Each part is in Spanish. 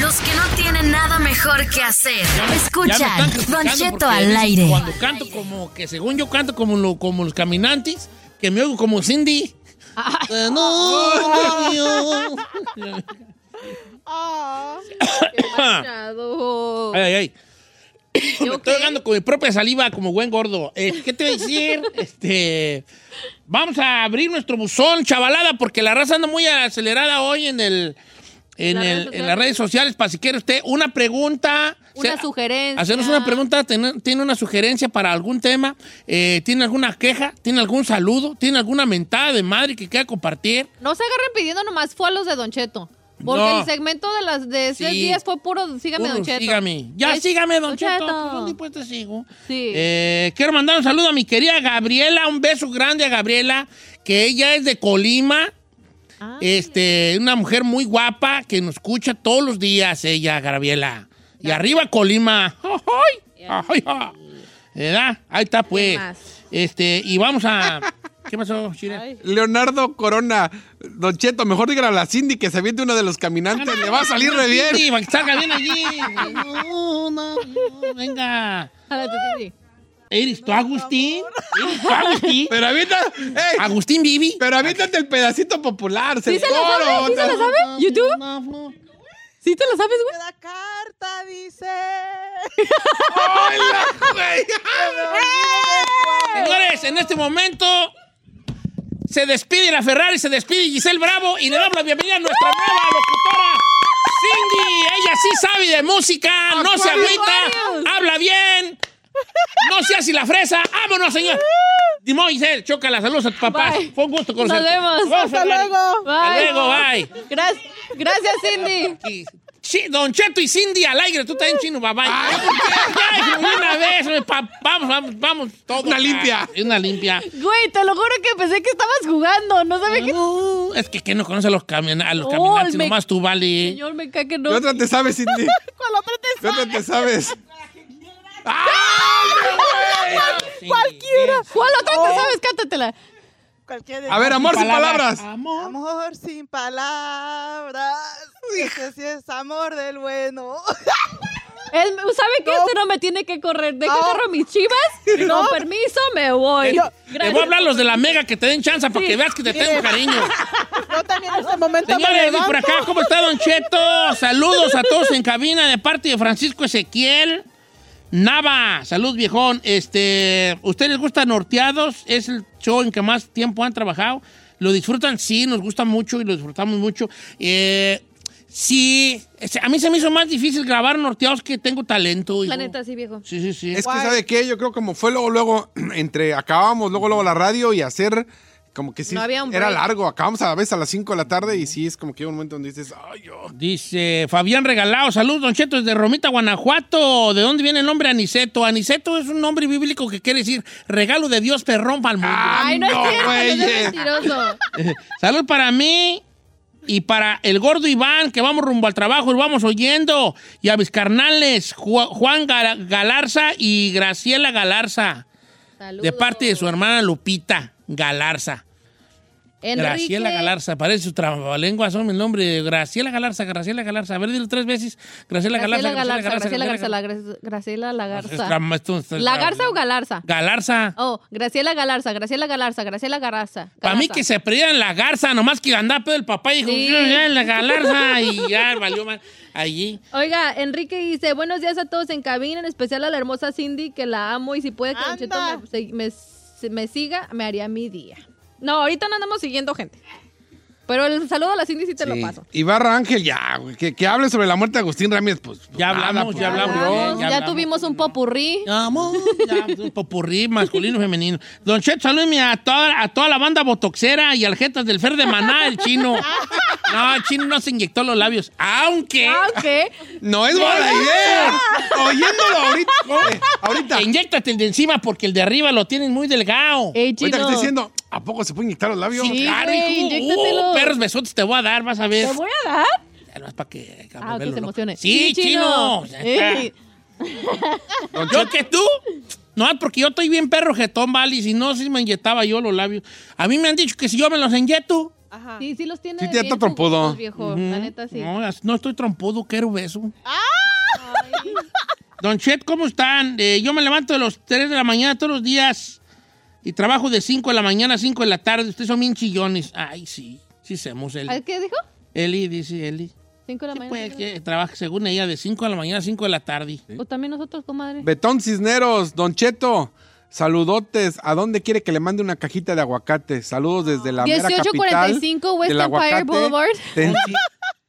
Los que no tienen nada mejor que hacer. Escuchan Don Cheto al aire. Cuando canto como que según yo canto como, lo- como los caminantes, que me oigo como Cindy. Eh, no, yo- Ay, ay, ay. Me estoy ahogando con mi propia saliva como buen gordo. Eh, ¿Qué te voy a decir? Este, vamos a abrir nuestro buzón, chavalada, porque la raza anda muy acelerada hoy en el... En, Las el- redes en sociales. las redes sociales, para si quiere usted una pregunta. Una sea, sugerencia. Hacernos una pregunta, tiene, tiene una sugerencia para algún tema, eh, tiene alguna queja, tiene algún saludo, tiene alguna mentada de madre que quiera compartir. No se agarren pidiendo nomás fue a los de Don Cheto. Porque No. el segmento de las de seis Sí. días fue puro sígame Puro Don Cheto. sígame. Ya, Es- sígame, don, Cheto. Cheto. ¿Por ¿Dónde pues te sigo? Sí. Eh, quiero mandar un saludo a mi querida Gabriela, un beso grande a Gabriela, que ella es de Colima. Ah. Este, una mujer muy guapa que nos escucha todos los días, ella, Gabriela. Y arriba Colima. ¡Ay! ¡Ay! ay! ¿Verdad? Ahí está, pues. Este, y vamos a. ¿Qué pasó, Chile? Leonardo Corona, Don Cheto, mejor dígale a la Cindy que se aviente uno de los caminantes, le va a salir re bien. Sí, para que salga bien allí. No, no, no, venga. Jálate, sí. ¿Eres tú, Agustín? ¿Eres tú, Agustín? Pero avienta, ey, Agustín Vivi. pero aviéntate el pedacito popular, ¿Sí se lo sabe? ¿Sí se lo sabe? ¿YouTube? ¿Sí te lo sabes, güey? La carta dice. Señores, en este momento se despide la Ferrari, se despide Giselle Bravo y le damos la bienvenida a nuestra nueva locutora, Cindy. Ella sí sabe de música, no se agüita, habla bien, no se hace la fresa. ¡Vámonos, señor! Giselle, choca saludos a tu papá. Bye. Fue un gusto Nos conocerte. vemos. Vamos, Hasta Ferrari. luego. Hasta luego, bye. Gracias, gracias, Cindy. Y- Don Cheto y Cindy al aire, tú también chino, bye bye. Ya, de una vez, pa- vamos, vamos, vamos, todo. Una limpia. Una limpia. Güey, te lo juro que pensé que estabas jugando. No sabía que. No, es que ¿quién no conoce a los, camion- a los Oh, caminantes? me- Nomás tú, vale. Señor, me cae que no. ¿Qué otra te sabes, Cindy? ¿Cuál otra te ¿Qué otra te sabes? Cualquiera. ¿Cuál otra te sabes? Cántatela. Cualquier A ver, amor sin palabras. Amor. Amor sin palabras. Ese sí es amor del bueno. Él, ¿Sabe que este no me tiene que correr? ¿De qué No. agarro mis chivas? Con permiso, me voy. No. Te voy a hablar los de la mega que te den chance para que veas que te tengo cariño. Yo también en este momento me Señores, y por acá, ¿cómo está Don Cheto? Saludos a todos en cabina de parte de Francisco Ezequiel. Nava, salud viejón. Este, ¿Ustedes les gusta Norteados? Es el show en que más tiempo han trabajado. ¿Lo disfrutan? Sí, nos gusta mucho y lo disfrutamos mucho. Eh, sí, a mí se me hizo más difícil grabar Norteados que tengo talento. La neta, sí, viejo. Sí, sí, sí. Es que, ¿sabe qué? Yo creo como fue luego, luego, entre acabamos luego, luego la radio y hacer, como que sí, No había un era largo. Acabamos a la vez a las 5 de la tarde y sí, es como que hay un momento donde dices, ay, yo. Dice Fabián Regalado, saludos, Don Cheto, desde Romita, Guanajuato. ¿De dónde viene el nombre Aniceto? Aniceto es un nombre bíblico que quiere decir regalo de Dios perrón para el mundo. Ay, no, no, es cierto, no güey. es mentiroso. Salud para mí y para el gordo Iván, que vamos rumbo al trabajo y vamos oyendo. Y a mis carnales, Ju- Juan Ga- Galarza y Graciela Galarza, de Saludos. parte de su hermana Lupita Galarza. Enrique. Graciela Galarza, parece su trabalenguas, son el nombre. Graciela Galarza, Graciela Galarza. A ver, dilo tres veces. Graciela Galarza, Graciela Galarza, Graciela Galarza. Gra- Graciela Lagarza. Estra- esto- esto- ¿La Garza o Galarza? Galarza. Oh, Graciela Galarza, Graciela Galarza, Graciela Galarza. Para mí Galarza. que se perdían la garza, nomás que andaba pedo el papá y dijo, Sí. "Yo, ya, la galarza, y ya valió mal. Allí. Oiga, Enrique dice, buenos días a todos en cabina, en especial a la hermosa Cindy, que la amo y si puede que me, me- me siga, me haría mi día. No, ahorita no andamos siguiendo gente. Pero el saludo a la Cindy sí te lo paso. Y Barra Ángel, ya, güey, que, que hable sobre la muerte de Agustín Ramírez, pues. pues, Ya hablamos, pues, ya hablamos. Ya ya hablamos. tuvimos un popurrí. Amor, ya, un popurrí masculino y femenino. Don Cheto, salúdeme a toda, a toda la banda botoxera y al jetas del Fer de Maná, el chino. No, el chino no se inyectó los labios. Aunque Aunque, No es buena idea. Oyéndolo ahorita. eh, ahorita. inyectate el de encima porque el de arriba lo tienen muy delgado. eh, Ahorita que estoy diciendo, ¿a poco se puede inyectar los labios? Sí, Claro, güey, hijo. inyéctatelo. Uh, perros besotes te voy a dar, vas a ver. ¿te voy a dar? Ya no es para que, para Ah, que verlo, se ¿no? emocione. Sí, chino. Ey, Yo que tú. No, porque yo estoy bien perro jetón, vale. Y si no, si me inyectaba yo los labios. A mí me han dicho que si yo me los inyecto. Ajá. Sí, sí los tiene Sí, te bien está trompudo. jugosos, viejo, la neta sí. No, as- no estoy trompudo, quiero beso. Don Chet, ¿cómo están? Eh, yo me levanto de los 3 de la mañana todos los días y trabajo de 5 de la mañana a 5 de la tarde. Ustedes son bien chillones. Ay, sí, sí somos Eli. ¿A ¿Qué dijo? Eli, dice Eli. Cinco de la Sí, mañana. pues, que trabaja según ella de 5 de la mañana a 5 de la tarde. O también nosotros, comadre. Betón Cisneros, Don Cheto. Saludotes. ¿A dónde quiere que le mande una cajita de aguacate? Saludos desde la mera capital 1845 West del Empire aguacate, Boulevard.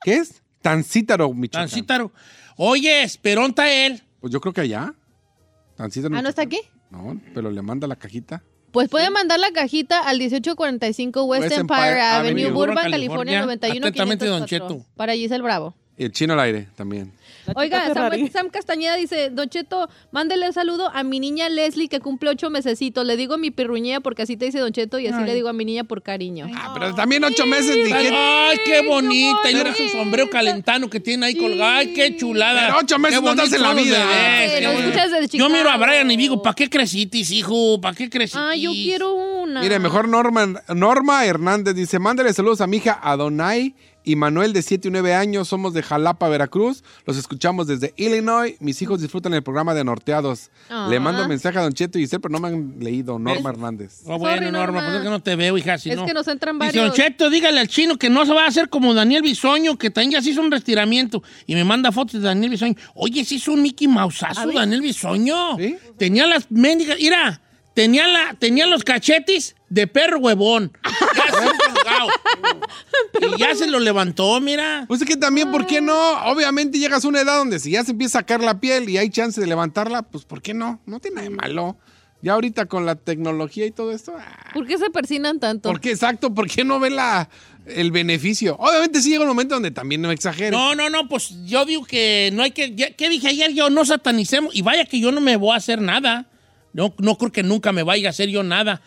¿Qué es? Tancítaro, Michoacán. Tancítaro. Oye, Esperonta él. Pues yo creo que allá. Tancítaro, Ah, ¿no está aquí? No, pero le manda la cajita. Pues puede mandar la cajita al 1845 West, West Empire, Empire Avenue, Avenue, Burbank, California. California, 91 Atentamente, Don 504. Cheto. Para Giselle Bravo. Y el chino al aire también. Oiga. Samuel- Sam Castañeda dice, Don Cheto, mándele un saludo a mi niña Leslie que cumple ocho mesecitos. Le digo mi pirruñía porque así te dice Don Cheto y así le digo a mi niña por cariño. Ah, pero también ocho meses dije. Ay, qué bonita. Y luego su sombrero calentano que tiene ahí colgado. Ay, qué chulada. Pero ocho meses Qué no te hacen la vida. bebés, Yo miro a. Brian y digo, ¿para qué crecitis, hijo? ¿Para qué crecitis? Ah, yo quiero una. Mire, mejor Norma, Norma Hernández dice, mándale saludos a mi hija Adonai y Manuel de 7 y 9 años. Somos de Jalapa, Veracruz. Los escuchamos desde Illinois. Mis hijos disfrutan el programa de Norteados. Ah. Le mando mensaje a Don Cheto y Giselle, pero no me han leído. Norma Hernández. Oh, bueno, Sorry, Norma, pues es que no te veo, hija. Si Es no. que nos entran Dice, Don varios. Cheto, dígale al chino que no se va a hacer como Daniel Bisoño, que también ya se hizo un retiramiento. Y me manda fotos de Daniel Bisoño. Oye, se hizo un Mickey Mouseazo, Daniel Bisoño. ¿Sí? Tenía las mendigas. Mira, tenía, la, tenía los cachetes de perro huevón. Ya se colgado. Y ya se lo levantó, mira. Pues es que también, ¿por qué no? Obviamente llegas a una edad donde si ya se empieza a sacar la piel y hay chance de levantarla, pues ¿por qué no? No tiene nada de malo. Ya ahorita con la tecnología y todo esto, ah, ¿Por qué se persinan tanto? ¿por qué exacto? ¿Por qué no ve la, el beneficio? Obviamente sí llega un momento donde también no exagere. No, no, no, pues yo digo que no hay que. ya- ¿Qué dije ayer? Yo no satanicemos. Y vaya que yo no me voy a hacer nada. No, no creo que nunca me vaya a hacer yo nada.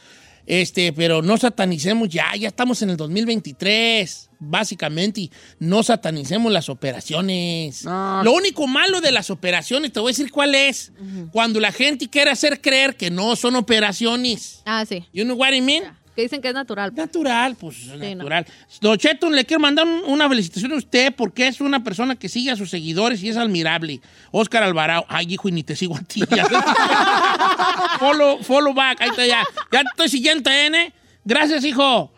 Este, pero no satanicemos ya, ya estamos en el 2023, básicamente, y no satanicemos las operaciones. No. Lo único malo de las operaciones, te voy a decir cuál es. Cuando la gente quiere hacer creer que no son operaciones. Ah, sí. You know what I mean? Que dicen que es natural. Natural, pues no. natural. Don Cheto, le quiero mandar un- una felicitación a usted porque es una persona que sigue a sus seguidores y es admirable. Oscar Alvarado. Ay, hijo, y ni te sigo a ti. ya. follow, follow back. Ahí está ya. Ya te estoy siguiendo, ¿eh? Gracias, hijo.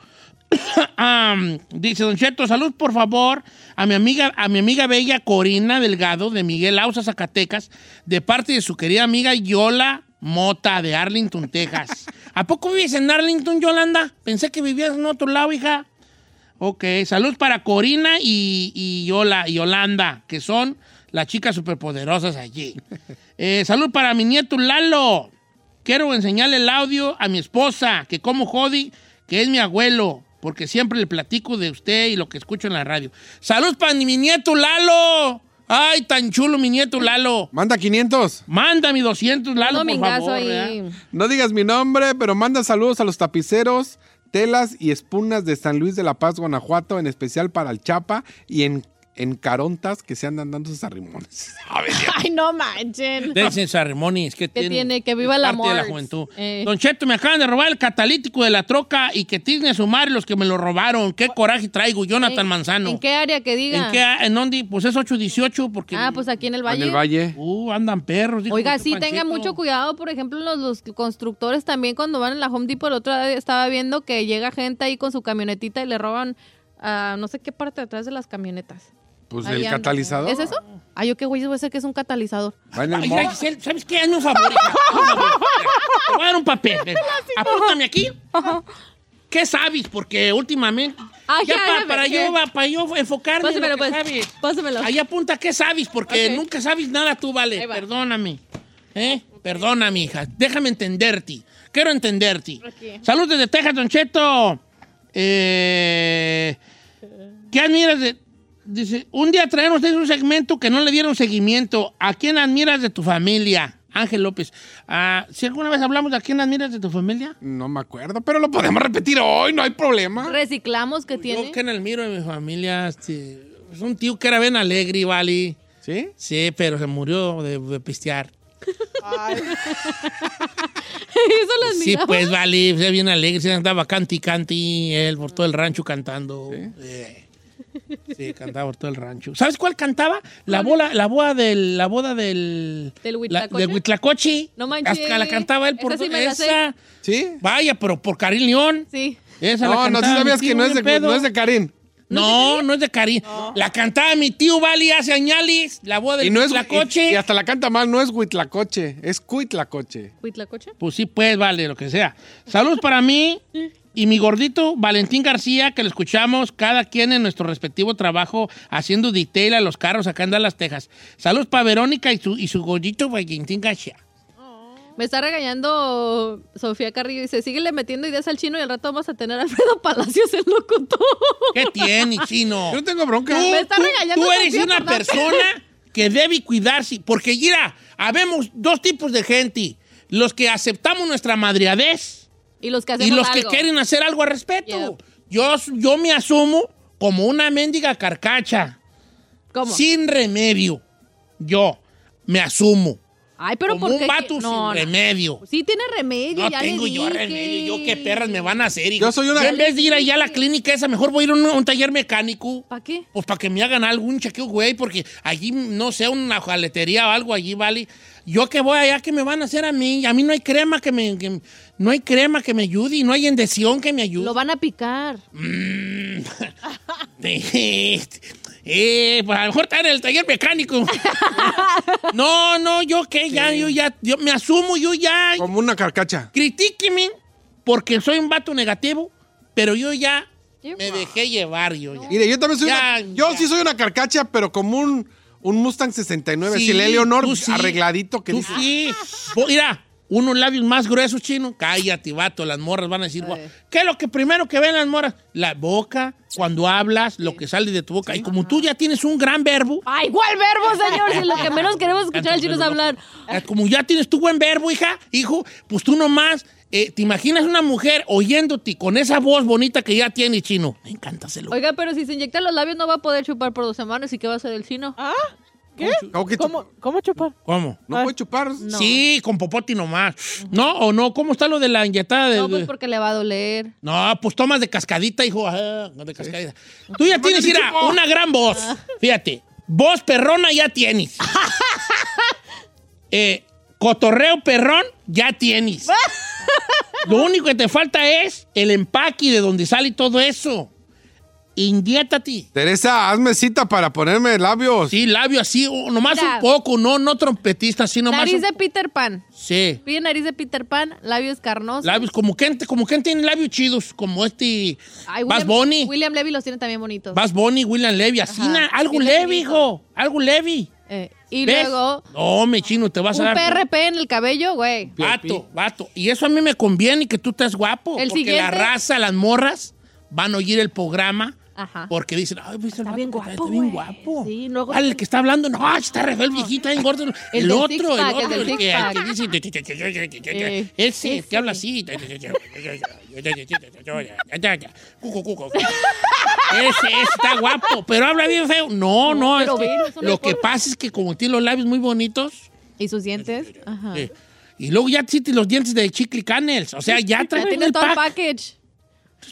Dice Don Cheto, salud por favor a mi amiga, a mi amiga bella Corina Delgado de Miguel Ausa, Zacatecas, de parte de su querida amiga Yola Mota de Arlington, Texas. ¿A poco vives en Arlington, Yolanda? Pensé que vivías en otro lado, hija. Ok, salud para Corina y, y Yola, Yolanda, que son las chicas superpoderosas allí. Eh, salud para mi nieto Lalo. Quiero enseñarle el audio a mi esposa, que como jodi, que es mi abuelo, porque siempre le platico de usted y lo que escucho en la radio. Salud para mi nieto Lalo. Ay, tan chulo mi nieto Lalo. Manda 500. Manda mi 200 Lalo, No, por favor. ahí. No digas mi nombre, pero manda saludos a los tapiceros, telas y espunas de San Luis de la Paz, Guanajuato, en especial para el Chapa y en en Carontas que se andan dando sus arrimones. Ay, no manchen. Dense Sarrimonis, que ¿Qué tiene, tiene? Que viva el parte de la amor. juventud. Eh. Don Cheto, me acaban de robar el catalítico de la troca y que tiene a sumar los que me lo robaron. Qué coraje traigo, Jonathan Manzano. ¿En qué área que diga? ¿En qué? ¿En dónde? Pues es 818 porque... Ah, pues aquí en el Valle. En el Valle. Uh, andan perros. Oiga, sí, Pancheto. tenga mucho cuidado, por ejemplo, los, los constructores también cuando van en la Home Depot, el otro día estaba viendo que llega gente ahí con su camionetita y le roban ah, no sé qué parte de atrás de las camionetas. Pues Ahí el anda. catalizador. ¿Es eso? Ah, yo qué güey, voy a ser que es un catalizador. Va en el Ay, mo- mira, Giselle, ¿sabes qué? Hazme un favor, hija. Hazme un favor. Te voy a dar un papel. ven. Apúntame aquí. ¿Qué sabes? Porque últimamente... Ah, ya, ya, pa- ya, para, yo, va- para yo enfocarme en lo Pásamelo, que pues. sabes. Pásamelo. Ahí apunta qué sabes, porque Ok. nunca sabes nada tú, vale. Va. Perdóname. ¿Eh? Perdóname, hija. Déjame entenderte. Quiero entenderte. Aquí. Salud desde Texas, Don Cheto. Eh, ¿Qué admiras de...? Dice, un día ustedes un segmento que no le dieron seguimiento. ¿A quién admiras de tu familia? Ángel López. Ah, ¿Si alguna vez hablamos de a quién admiras de tu familia? No me acuerdo, pero lo podemos repetir hoy, no hay problema. Reciclamos que tiene. Yo que en el miro de mi familia, este, es un tío que era bien alegre, ¿vale? ¿Sí? Sí, pero se murió de, de pistear. Eso lo Sí, pues vale, se bien alegre, se andaba canti canti, él por todo el rancho cantando. Eh, Sí, cantaba por todo el rancho. ¿Sabes cuál cantaba? La bola, la boda del, la boda del, ¿Del la- Huitlacoche? del Huitlacoche. No manches. Hasta la cantaba él por Esa sí me la esa. ¿Sí? Vaya, pero por Karim León. Sí. Esa la No, no, sí cantaba mi sabías tío, que no es, de, no es de Karim. No, no es de Karim. La cantaba mi tío Vali hace añales, la boda del Y, no es, Huitlacoche. y, y hasta la canta mal, no es Huitlacoche, es Cuitlacoche. ¿Huitlacoche? Pues sí, pues, vale, lo que sea. Saludos para mí y mi gordito Valentín García, que lo escuchamos cada quien en nuestro respectivo trabajo haciendo detail a los carros acá en Dallas, Texas. Saludos para Verónica y su, y su gordito Valentín García. Me está regañando Sofía Carrillo. Dice, síguele metiendo ideas al chino y al rato vamos a tener a Alfredo Palacios el locutor. ¿Qué tiene, chino? Yo no tengo bronca. Tú, Me está tú- regañando tú eres Sofía una persona que debe cuidarse. Porque, mira, habemos dos tipos de gente. Los que aceptamos nuestra madreadez Y los que y los que algo. quieren hacer algo al respecto. Yep. Yo, yo me asumo como una mendiga carcacha. ¿Cómo? Sin remedio. Yo me asumo. Ay, pero como ¿por un qué? vato No, sin no. remedio. Sí tiene remedio, No ya tengo le yo dije. remedio. Yo qué perras me van a hacer. hijo? Yo soy una- en vez de ir allá a la clínica esa, mejor voy a ir a un, a un taller mecánico. ¿Para qué? Pues para que me hagan algún chequeo, güey, porque allí, no sé, una jaletería o algo allí, ¿vale? Yo que voy allá, ¿qué me van a hacer a mí? A mí no hay crema que me... que- no hay crema que me ayude y no hay endección que me ayude. Lo van a picar. eh, pues a lo mejor está en el taller mecánico. no, no, yo qué, ya, yo ya, yo me asumo, yo ya... Como una carcacha. Critíqueme porque soy un vato negativo, pero yo ya me dejé llevar, yo ya. Mire, yo también soy Ya, una, Yo ya. sí soy una carcacha, pero como un, un Mustang 69. Sí, así el Eleonor sí. arregladito que Tú dice, sí. Bo- Mira, unos labios más gruesos, chino. Cállate, vato. Las morras van a decir. ¿qué es lo que primero que ven las morras? La boca, cuando hablas, lo que sale de tu boca. Y como tú ya tienes un gran verbo, ¡Ay, igual verbo, señor! Si lo que menos queremos escuchar al chino es hablar. como ya tienes tu buen verbo, hija, hijo, pues tú nomás, eh, ¿te imaginas una mujer oyéndote con esa voz bonita que ya tiene, chino? Me encanta hacerlo. Oiga, pero si se inyecta los labios no va a poder chupar por dos semanas. ¿Y qué va a hacer el chino? ¿Ah? ¿Qué? ¿Cómo que ¿Cómo, ¿Cómo chupar? ¿Cómo? No puede chupar. Sí, con popoti nomás. ¿No o no? ¿Cómo está lo de la inyectada de...? No, pues porque le va a doler. No, pues tomas de cascadita, hijo. No de cascadita. Tú ya tienes, mira, una gran voz. Fíjate. Voz perrona ya tienes. Eh, cotorreo perrón ya tienes. Lo único que te falta es el empaque de donde sale todo eso. Indiétate. Teresa, hazme cita para ponerme labios. Sí, labio así, nomás Mira. un poco, no, no trompetista, así nomás. Nariz un- de Peter Pan. Sí. Pide nariz de Peter Pan, labios carnosos. Labios, como que, como que tiene labios chidos, como este Ay, William, Bunny. William Levy los tiene también bonitos. Buzz Bunny, William Levy, así, na- algo leve, finito. hijo, algo leve. Eh, y ¿Ves? luego No, me chino, te vas a un dar... PRP en el cabello, güey. Vato, vato. Y eso a mí me conviene que tú estés guapo. El porque siguiente- la raza, las morras, van a oír el programa Ajá. porque dicen, ay, ¿viste el Está bien que guapo, Está bien güey. guapo. Sí, luego- ¿Cuál, el que está hablando? No, está re el viejito, está bien gordo. El, del otro, el el otro, el que, el que dice... Eh, Ese, que habla así. Cucu, cucu. Ese, ese está guapo, pero habla bien feo. No, no, pero es que no lo que pasa es que como tiene los labios muy bonitos, ¿Y sus dientes? Ajá. eh, y luego ya tienes los dientes de Chicle Canels, o sea, ya Ya trae tiene el todo el pack, package.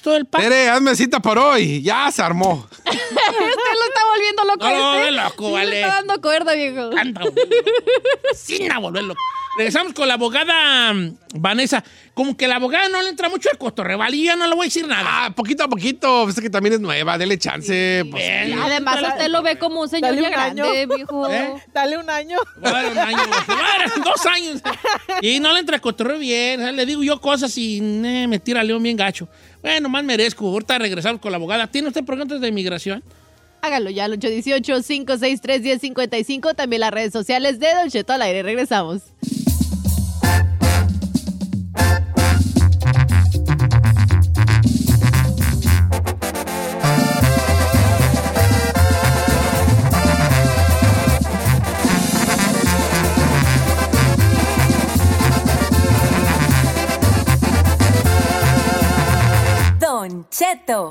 todo el pack. Tere, hazme cita por hoy. Ya se armó. Este lo está volviendo loco. No, no, este. loco, vale. Le está dando cuerda, viejo. Anda, Sin a volverlo. Regresamos con la abogada mm, Vanessa. Como que la abogada no le entra mucho el cotorreo, ¿vale? Ya no le voy a decir nada. Ah, poquito a poquito. Pues es que también es nueva. Dele chance. pues. Bien. Además, usted lo ve como un señor Dale ya un grande, viejo. ¿Eh? Dale un año. Va a dar un año, dos años. Y no le entra el cotorreo bien. O sea, Le digo yo cosas y eh, me tira león bien gacho. Bueno, más merezco. Ahorita regresamos con la abogada. ¿Tiene usted preguntas de inmigración? Hágalo ya al 818-563-1055. También las redes sociales de Don Cheto al aire. Regresamos. Cheto.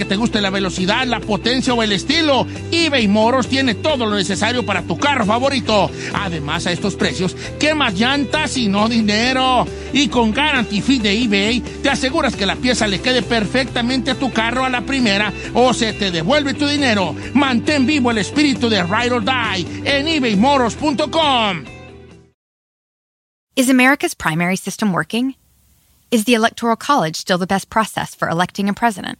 te guste la velocidad, la potencia o el estilo, eBay Moros tiene todo lo necesario para tu carro favorito. Además, a estos precios, ¿qué más llantas y no dinero? Y con Guarantee Fee de eBay, te aseguras que la pieza le quede perfectamente a tu carro a la primera o se te devuelve tu dinero. Mantén vivo el espíritu de Ride or Die en ebaymoros.com. Is America's primary system working? Is the Electoral College still the best process for electing a president?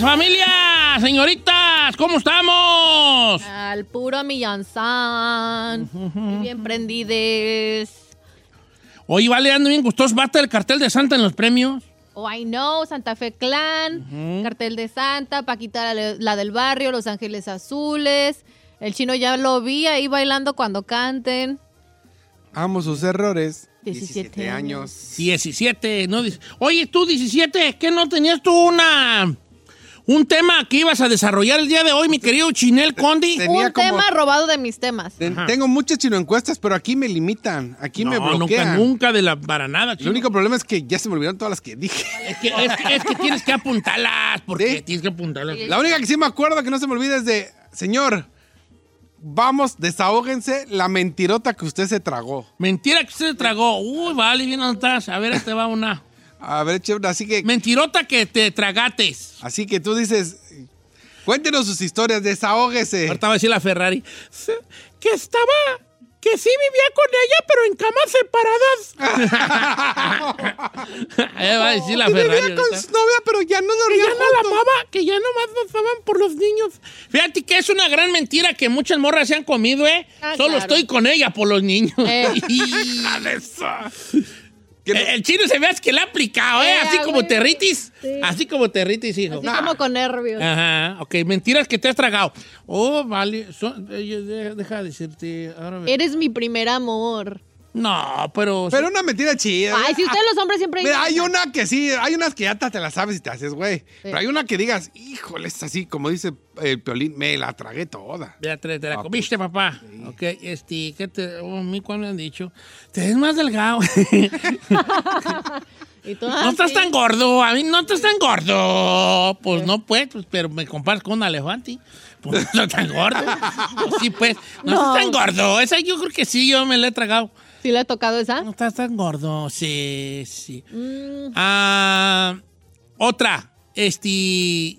familia, señoritas, ¿cómo estamos? Al puro millanzán. Muy bien prendides. Oye, vale, ando bien gustoso. ¿Basta el cartel de Santa en los premios? Oh, I know, Santa Fe Clan, Cartel de Santa, Paquita la, la del barrio, Los Ángeles Azules. El chino ya lo vi ahí bailando cuando canten. Amo sus errores. 17 años. 17, ¿no? Oye, tú, 17, ¿qué no tenías tú una... Un tema que ibas a desarrollar el día de hoy, mi querido Chinel Condi? Tenía Un como- tema robado de mis temas. Ten- Tengo muchas chino encuestas, pero aquí me limitan. Aquí me no, nunca, bloquean. nunca de la para nada, El chino. único problema es que ya se me olvidaron todas las que dije. Es que, es, que, es que tienes que apuntarlas, porque ¿Sí? tienes que apuntarlas. La única que sí me acuerdo que no se me olvida es de, señor, vamos, desahóguense la mentirota que usted se tragó. Mentira que usted tragó. Uy, vale, bien anotadas. A ver, este va una. A ver, chévere, así que, Mentirota que te tragates. así que tú dices, cuéntenos sus historias, desahógese. Ahorita va a decir la Ferrari. Que estaba. Que sí vivía con ella, pero en camas separadas. Ahí va a decir la vivía Ferrari. con ahorita. su novia, pero ya no Que dormía ya no la amaba, que ya nomás nos amaban por los niños. Fíjate que es una gran mentira que muchas morras se han comido, ¿eh? Ah, Solo claro. estoy con ella por los niños. Eh. El, el chino se ve que le ha aplicado, ¿eh? Eh, Así ah, como güey. territis. Sí. Así como territis, hijo. Así como con nervios. Ajá, ok. Mentiras que te has tragado. Oh, vale. Son- eh, de- deja de decirte. Ahora ve- Eres mi primer amor. No, pero. Pero una mentira chida. Ay, si ustedes los hombres siempre Mira, hay una que sí, hay unas que ya te las sabes y te haces, güey. Pero hay una que digas, híjole, es así, como dice el piolín, me la tragué toda. Ya te, te la Ah, comiste, papá. Ok, este, ¿qué te. Oh, a mí, ¿cuándo me han dicho? Te ves más delgado. Y tú, no ah, estás tan gordo. A mí no estás tan gordo. Pues no, pues, pues, pero me comparas con un elefante. Pues no estás tan gordo. Pues sí, pues. No, No. estás tan gordo. Esa yo creo que sí, yo me la he tragado. ¿Sí le ha tocado esa? No estás tan gordo. Sí, sí. Mm, Ah, otra. Este.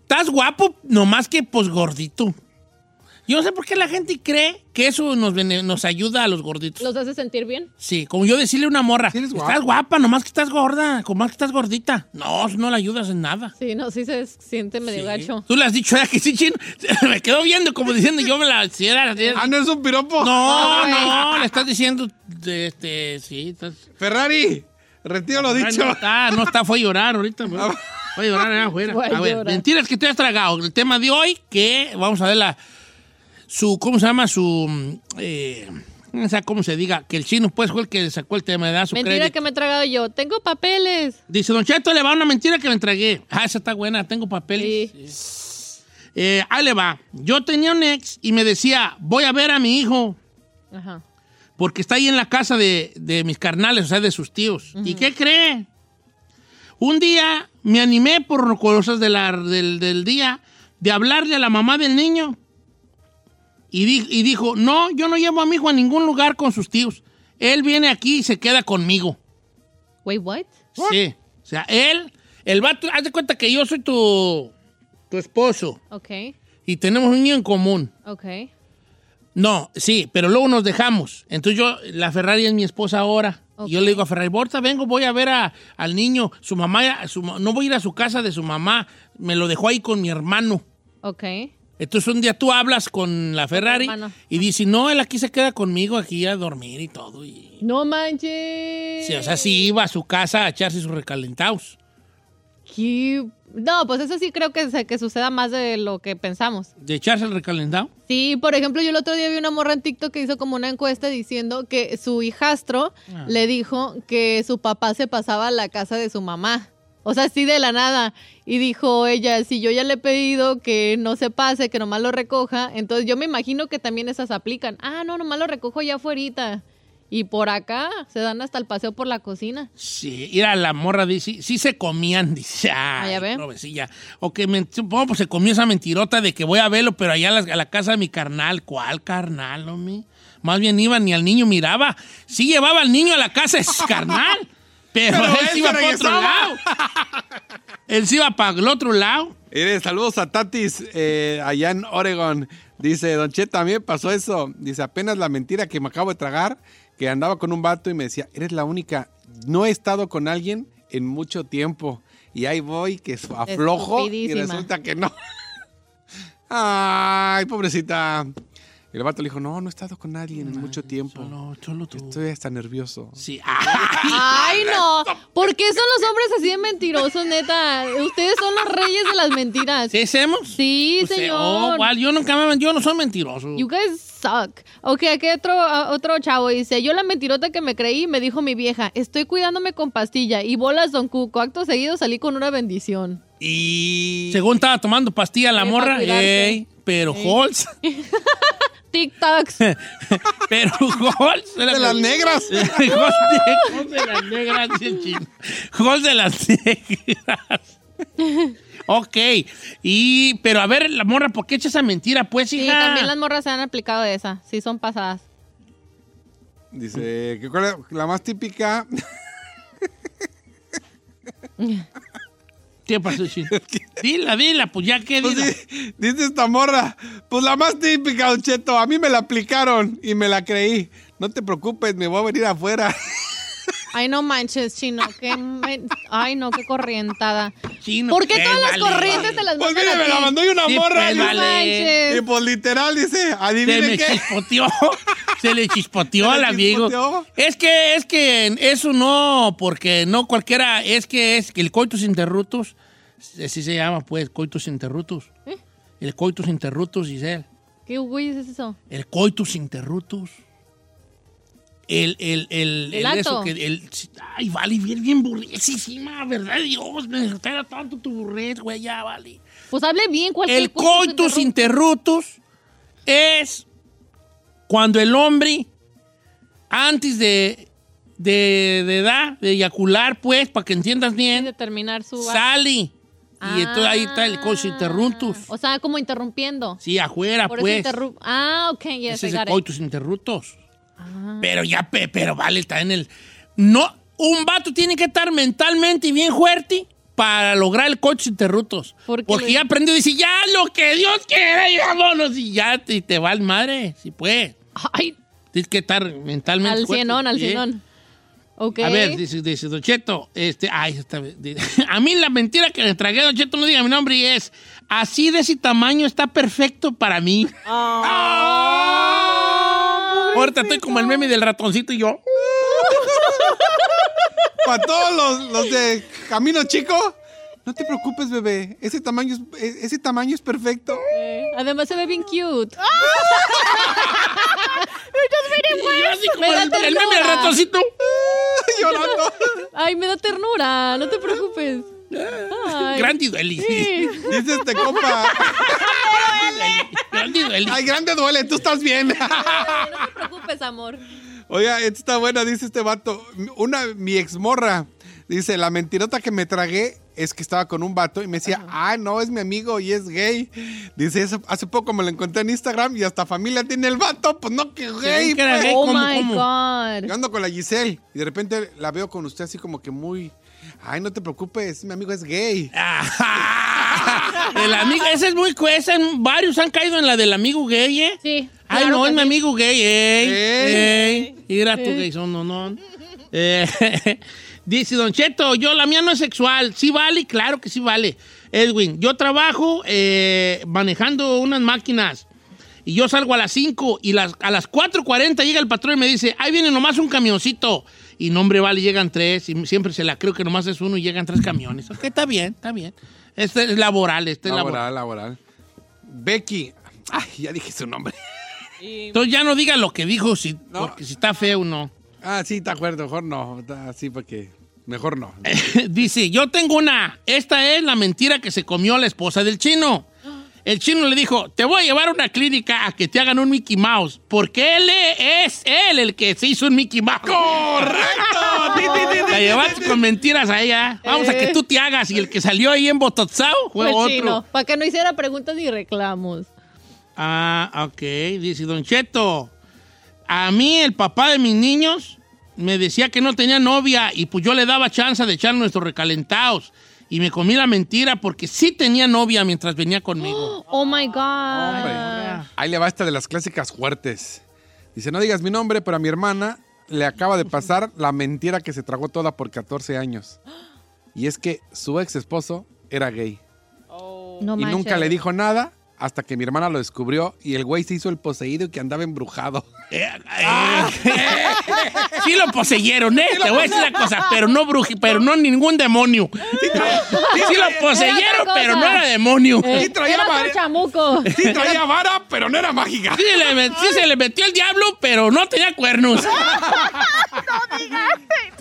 estás guapo, nomás que pues gordito. Yo no sé por qué la gente cree que eso nos, ayuda a los gorditos. ¿Los hace sentir bien? Sí, como yo decirle a una morra, eres guapo. estás guapa, nomás que estás gorda, nomás que estás gordita. No, no le ayudas en nada. Sí, no, sí se siente medio Sí. gacho. Tú le has dicho, ¿verdad que sí, chino? me quedó viendo como diciendo, yo me la... Si era, si era- Ah, no es un piropo. no, Ay. no, le estás diciendo, de, este, sí, estás... Ferrari, retiro lo dicho. No está, no está, fue a llorar ahorita. Fue, fue a llorar allá afuera. Fue a A ver, llorar. mentiras que te has tragado. El tema de hoy, que vamos a ver la, su, ¿cómo se llama? Su, mm, eh, no sé cómo se diga, que el chino pues fue el que sacó el tema, da su Mentira crédito. que me he tragado yo. Tengo papeles. Dice, Don Cheto, le va una mentira que me entregué. Ah, esa está buena, tengo papeles. Sí. Eh, ahí le va. Yo tenía un ex y me decía, voy a ver a mi hijo Ajá. porque está ahí en la casa de, de mis carnales, o sea, de sus tíos. ¿Y qué cree? Un día me animé por cosas de la- del, del día de hablarle a la mamá del niño. Y, di- y dijo, no, yo no llevo a mi hijo a ningún lugar con sus tíos. Él viene aquí y se queda conmigo. Wait, what? Sí. O sea, él, el vato, haz de cuenta que yo soy tu, tu esposo Ok, y tenemos un niño en común. ok. No, sí, pero luego nos dejamos. Entonces yo, la Ferrari es mi esposa ahora. Y yo le digo a Ferrari, Borta, vengo, voy a ver a- al niño. Su mamá, su no voy a ir a su casa de su mamá. Me lo dejó ahí con mi hermano. Ok. Entonces un día tú hablas con la Ferrari y dice, no, él aquí se queda conmigo, aquí a dormir y todo. Y, No manches. sí, o sea, sí iba a su casa a echarse sus recalentados. ¿Qué? No, pues eso sí creo que, se- que suceda más de lo que pensamos. ¿De echarse el recalentado? Sí, por ejemplo, yo el otro día vi una morra en TikTok que hizo como una encuesta diciendo que su hijastro Ah. le dijo que su papá se pasaba a la casa de su mamá. O sea, así de la nada. Y dijo ella, si yo ya le he pedido que no se pase, que nomás lo recoja, entonces yo me imagino que también esas aplican. Ah, no, nomás lo recojo ya afuera. Y por acá se dan hasta el paseo por la cocina. Sí, era la morra, dice, sí se comían, dice, ay, ya ve. provecilla. O que, men- supongo, pues se comió esa mentirota de que voy a verlo, pero allá a la, a la casa de mi carnal. ¿Cuál carnal, homie? Más bien iba, ni al niño miraba. Sí llevaba al niño a la casa de su carnal, pero, Pero él se iba para otro lado. él se iba para el otro lado. Mire, saludos a Tatis eh, allá en Oregon. Dice, Don Che, también pasó eso. Dice, apenas la mentira que me acabo de tragar, que andaba con un vato y me decía, eres la única, no he estado con alguien en mucho tiempo. Y ahí voy, que su- aflojo y resulta que no. Ay, pobrecita. Y el vato le dijo, no, no he estado con nadie en mucho tiempo. Solo, solo tú. Estoy hasta nervioso. Sí. Ay, no. ¿Por qué son los hombres así de mentirosos, neta? Ustedes son los reyes de las mentiras. ¿Sí hacemos? Sí, Pues, eh, señor. oh, igual, yo nunca me yo no soy mentiroso. You guys suck. Ok, aquí otro, a- otro chavo dice, yo la mentirota que me creí me dijo mi vieja, estoy cuidándome con pastilla y bolas Don Cuco. Acto seguido salí con una bendición. Y... Según estaba tomando pastilla la Sí, morra, ey, pero Holz, TikToks. pero Holz. De las negras. Holz de, las negras. Holz de las negras. Ok, y, pero a ver, la morra, ¿por qué echa esa mentira, pues, Sí, hija? también las morras se han aplicado de esa. Sí, son pasadas. Dice, que cuál es la más típica? ¿Qué pasó, chino? Dila, dila, pues ya que Pues di- dice esta morra, pues la más típica, Don Cheto, a mí me la aplicaron y me la creí. No te preocupes, me voy a venir afuera. Ay, no manches, chino. Qué Ay, no, qué corrientada. Chino, ¿Por qué todas las vale. corrientes te las Pues mandan mire, a me ti? la mandó y una Sí, morra. pues, y- vale. manches. Y pues literal dice, Se adivine me qué. chispoteó. Se le chispoteó Se al amigo. chispoteó. Es que, es que eso no, porque no cualquiera, es que es que el coitus interruptus, así se llama, pues, coitus interruptus. ¿Eh? El coitus interruptus, Giselle. ¿Qué güey es eso? El coitus interruptus. El, el, el, El eso que, el, ay, vale, bien, bien burriesísima, ¿verdad? Dios, me espera tanto tu burrés, güey, ya, vale. Pues hable bien. ¿cuál El coitus interruptus es cuando el hombre, antes de, de, de edad, de eyacular, pues, para que entiendas bien, determinar su... sale. Y entonces ahí está el coitus interruptus. O sea, como interrumpiendo. Sí, afuera, Por pues. eso Ah, ok, ya Ese se es it. coitus interruptus. Ah. Pero ya, pe- pero vale, está en el... No, un vato tiene que estar mentalmente bien fuerte para lograr el coche interrutos. ¿Por qué Porque le- ya aprendió y dice, ya lo que Dios quiera y vámonos. Y ya te, te va al madre, si puede. Ay, Tienes que estar mentalmente al fuerte, cienón, al cienón. Ok. A ver, dice, dice Don Cheto, este, ay, está bien, dice, a mí la mentira que le tragué, Don Cheto, no diga mi nombre, y es, así de ese tamaño está perfecto para mí. Ahorita estoy como el meme del ratoncito y yo. Para todos los, los de Camino Chico, no te preocupes, bebé. Ese tamaño es, e- ese tamaño es perfecto. Además se ve bien cute. Y yo así como Me da el, el meme del ratoncito. Llorando. Ay, me da ternura, no te preocupes. Ay. Grande dueli. Sí. Dice este compa. Grande dueli. Ay, grande duele, tú estás bien. No te preocupes, amor. Oiga, esta está buena, dice este vato. Una, mi exmorra, dice, la mentirota que me tragué es que estaba con un vato y me decía, ah, no, es mi amigo y es gay. Dice, eso, hace poco me lo encontré en Instagram y hasta familia tiene el vato, pues no, que gay. que era pues. gay. Oh ¿cómo, my cómo? God. Yo ando con la Giselle y de repente la veo con usted así como que muy, ay, no te preocupes, mi amigo es gay. Ajá. El amigo, ese es muy cuesta. Varios han caído en la del amigo gay, ¿eh? Sí. Ay, claro no, es mi amigo gay, ey. Ey. ey. Mira tu gay, son, no, no. Eh, dice Don Cheto, yo, la mía no es sexual. Sí vale, claro que sí vale. Edwin, yo trabajo eh, manejando unas máquinas. Y yo salgo a las 5 y las, a las 4.40 llega el patrón y me dice, ahí viene nomás un camioncito. Y no, hombre, vale, llegan tres. Y siempre se la creo que nomás es uno y llegan tres camiones. Ok, está bien, está bien. Este es laboral, este es laboral. Laboral, laboral. Becky, ay, ya dije su nombre. Entonces ya no diga lo que dijo, si, No. porque si está feo no. Ah, sí, te acuerdo, mejor no. Así porque, mejor no. Dice, yo tengo una. Esta es la mentira que se comió la esposa del chino. El chino le dijo, te voy a llevar a una clínica a que te hagan un Mickey Mouse, porque él es él el que se hizo un Mickey Mouse. ¡Correcto! La llevaste con mentiras a ella. Vamos a que Eh. tú te hagas. Y el que salió ahí en Bototzao fue otro. chino. Para que no hiciera preguntas ni reclamos. Ah, ok. Dice Don Cheto, a mí el papá de mis niños me decía que no tenía novia y pues yo le daba chance de echar nuestros recalentados. Y me comí la mentira porque sí tenía novia mientras venía conmigo. Oh my God. Hombre, ahí le va esta de las clásicas fuertes. Dice, no digas mi nombre, pero a mi hermana le acaba de pasar la mentira que se tragó toda por 14 años. Y es que su ex esposo era gay. No y manches. nunca le dijo nada hasta que mi hermana lo descubrió y el güey se hizo el poseído y que andaba embrujado. Eh, sí lo poseyeron, ¿eh? Te voy a decir la cosa, pero no bruji, pero no ningún demonio. Sí, lo poseyeron, pero no era demonio. Eh, Sí traía era otro vara. chamuco. Sí traía vara, pero no era mágica. Sí, le met- sí se le metió el diablo, pero no tenía cuernos.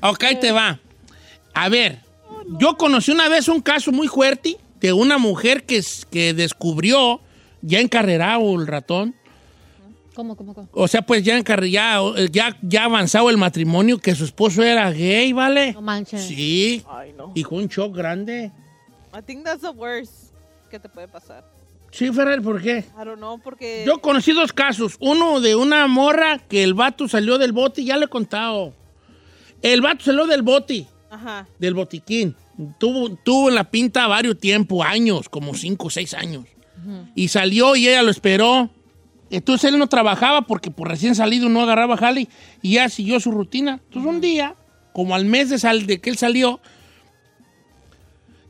Ok, ahí te va. A ver, yo conocí una vez un caso muy fuerte de una mujer que, que descubrió, ya encarrerado el ratón, ¿Cómo, cómo, cómo? o sea, pues ya, ya, ya, ya avanzado el matrimonio, que su esposo era gay, ¿vale? No manches. Sí. Ay, no. Y fue un shock grande. I think that's the worst que te puede pasar. Sí, Ferrer, ¿por qué? I don't know, porque... Yo conocí dos casos. Uno de una morra que el vato salió del bote, ya le he contado. El vato salió del bote, Ajá. del botiquín. Tuvo, tuvo en la pinta varios tiempos, años, como cinco o seis años. Y salió y ella lo esperó. Entonces él no trabajaba porque por recién salido no agarraba jale y ya siguió su rutina. Entonces un día, como al mes de, sal- de que él salió,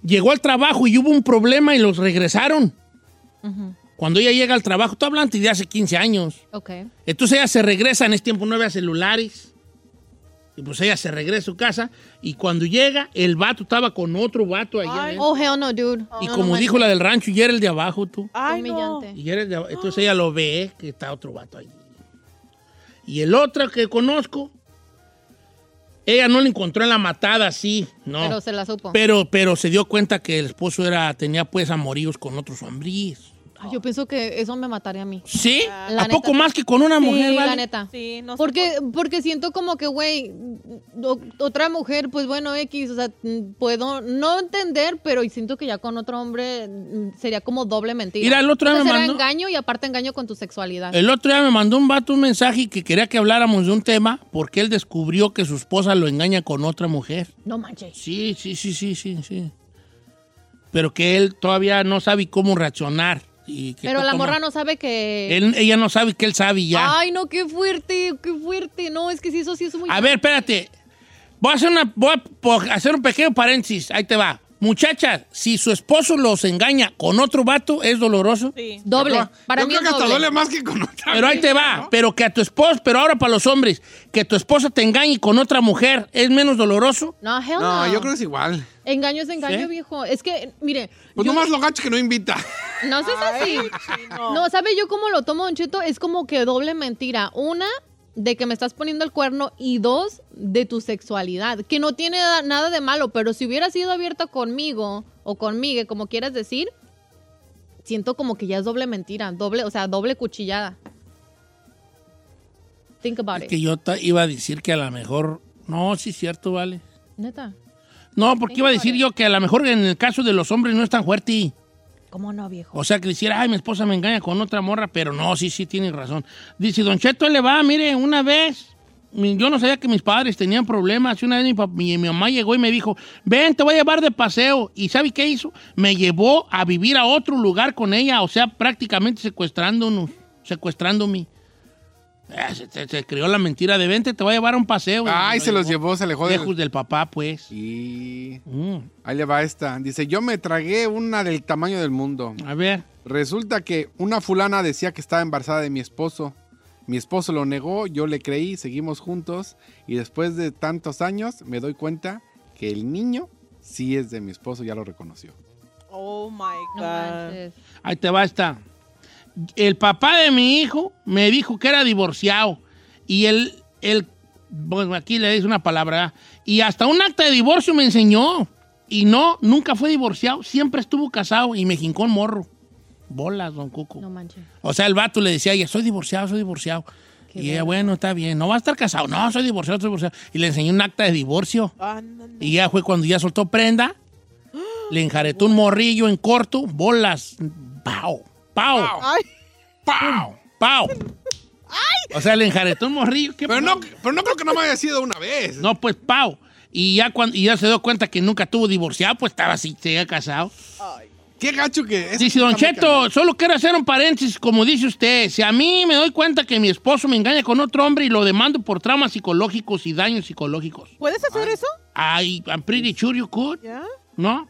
llegó al trabajo y hubo un problema y los regresaron. Cuando ella llega al trabajo, estoy hablando de hace 15 años. Ok. Entonces ella se regresa, en este tiempo no había celulares. Y pues ella se regresa a su casa. Y cuando llega, el vato estaba con otro vato allá. Ay. Oh, hell no, dude. y No, como no dijo la del rancho, y era el de abajo, tú. Ay, no. Humillante. Y era el de abajo. Entonces ella lo ve, que está otro vato allí. Y el otro que conozco, ella no lo encontró en la matada así, no. Pero se la supo. Pero, pero se dio cuenta que el esposo era, tenía pues amoríos con otros hombríes. Ay, yo pienso que eso me mataría a mí. ¿Sí? La ¿A poco más que con una mujer, sí, vale? la neta. Sí, no sé Porque, porque siento como que, güey, otra mujer, pues bueno, X, o sea, puedo no entender, pero siento que ya con otro hombre mm, sería como doble mentira. Mira, el otro día O sea, me será mandó- engaño y aparte engaño con tu sexualidad. El otro día me mandó un vato un mensaje que quería que habláramos de un tema porque él descubrió que su esposa lo engaña con otra mujer. No manches. Sí, sí, sí, sí, sí, sí. pero que él todavía no sabe cómo reaccionar. Y Pero la morra no sabe que... Él- ella no sabe que él sabe y ya. Ay, no, qué fuerte, qué fuerte. No, es que sí, eso sí es muy... A ver, espérate. Voy a hacer, una, voy a hacer un pequeño paréntesis. Ahí te va. Muchachas, si su esposo los engaña con otro vato, ¿es doloroso? Sí. Doble. Yo Para creo mí que es hasta doble. duele más que con otra. Pero ahí te va. ¿no? Pero que a tu esposo, pero ahora para los hombres, que tu esposa te engañe con otra mujer, ¿es menos doloroso? No, hell no. No, yo creo que es igual. Engaño es engaño, ¿Sí? viejo. Es que, mire... Pues yo- nomás lo gacho que no invita. No seas así. No, ¿sabe yo cómo lo tomo, Don Cheto? Es como que doble mentira. Una, de que me estás poniendo el cuerno. Y dos, de tu sexualidad. Que no tiene da- nada de malo, pero si hubiera sido abierta conmigo o conmigo, como quieras decir, siento como que ya es doble mentira. Doble, o sea, doble cuchillada. Think about Es it. que yo iba a decir que a lo mejor. No, sí es cierto, vale. Neta. No, porque iba a decir yo que a lo mejor en el caso de los hombres no es tan fuerte. ¿Cómo no, viejo? O sea, que dijera, ay, mi esposa me engaña con otra morra, pero no, sí, sí, tiene razón. Dice, Don Cheto, le va, mire, una vez, yo no sabía que mis padres tenían problemas, y una vez mi, pap- mi- mi mamá llegó y me dijo, ven, te voy a llevar de paseo. ¿Y sabe qué hizo? Me llevó a vivir a otro lugar con ella, o sea, prácticamente secuestrándonos, secuestrándome. Eh, Se, se- se creó la mentira de vente, te voy a llevar a un paseo. Ay, se lo los llevó, se alejó del... Lejos del papá, pues. Y... Mm, Ahí le va esta. Dice, yo me tragué una del tamaño del mundo. a ver. Resulta que una fulana decía que estaba embarazada de mi esposo. Mi esposo lo negó, yo le creí, seguimos juntos y después de tantos años me doy cuenta que el niño sí es de mi esposo, ya lo reconoció. Oh my God. Ahí te va esta. El papá de mi hijo me dijo que era divorciado. Y él, él bueno, aquí le dice una palabra. Y hasta un acta de divorcio me enseñó. Y no, nunca fue divorciado. Siempre estuvo casado y me jincó el morro. Bolas, don Cuco. No manches. O sea, el vato le decía a ella, soy divorciado, soy divorciado. Qué y ella, bueno, está bien. No va a estar casado. No, soy divorciado, soy divorciado. Y le enseñó un acta de divorcio. Ah, no, no. Y ya fue cuando ya soltó prenda. Le enjaretó un morrillo en corto. Bolas. ¡Pau! ¡Pau! Ay, ¡Pau! ¡Pau! O sea, le enjaretó un morrillo. ¿qué Pero no, pero no creo que no me haya sido una vez. No, pues ¡pau! Y ya, cuando, y ya se dio cuenta que nunca tuvo divorciado, pues estaba así, se había casado. Qué gacho que es. Dice, Don Cheto, solo quiero hacer un paréntesis, como dice usted. Si a mí me doy cuenta que mi esposo me engaña con otro hombre y lo demando por traumas psicológicos y daños psicológicos. ¿Puedes hacer eso? Ay, I'm pretty sure you could, ¿Ya? ¿no?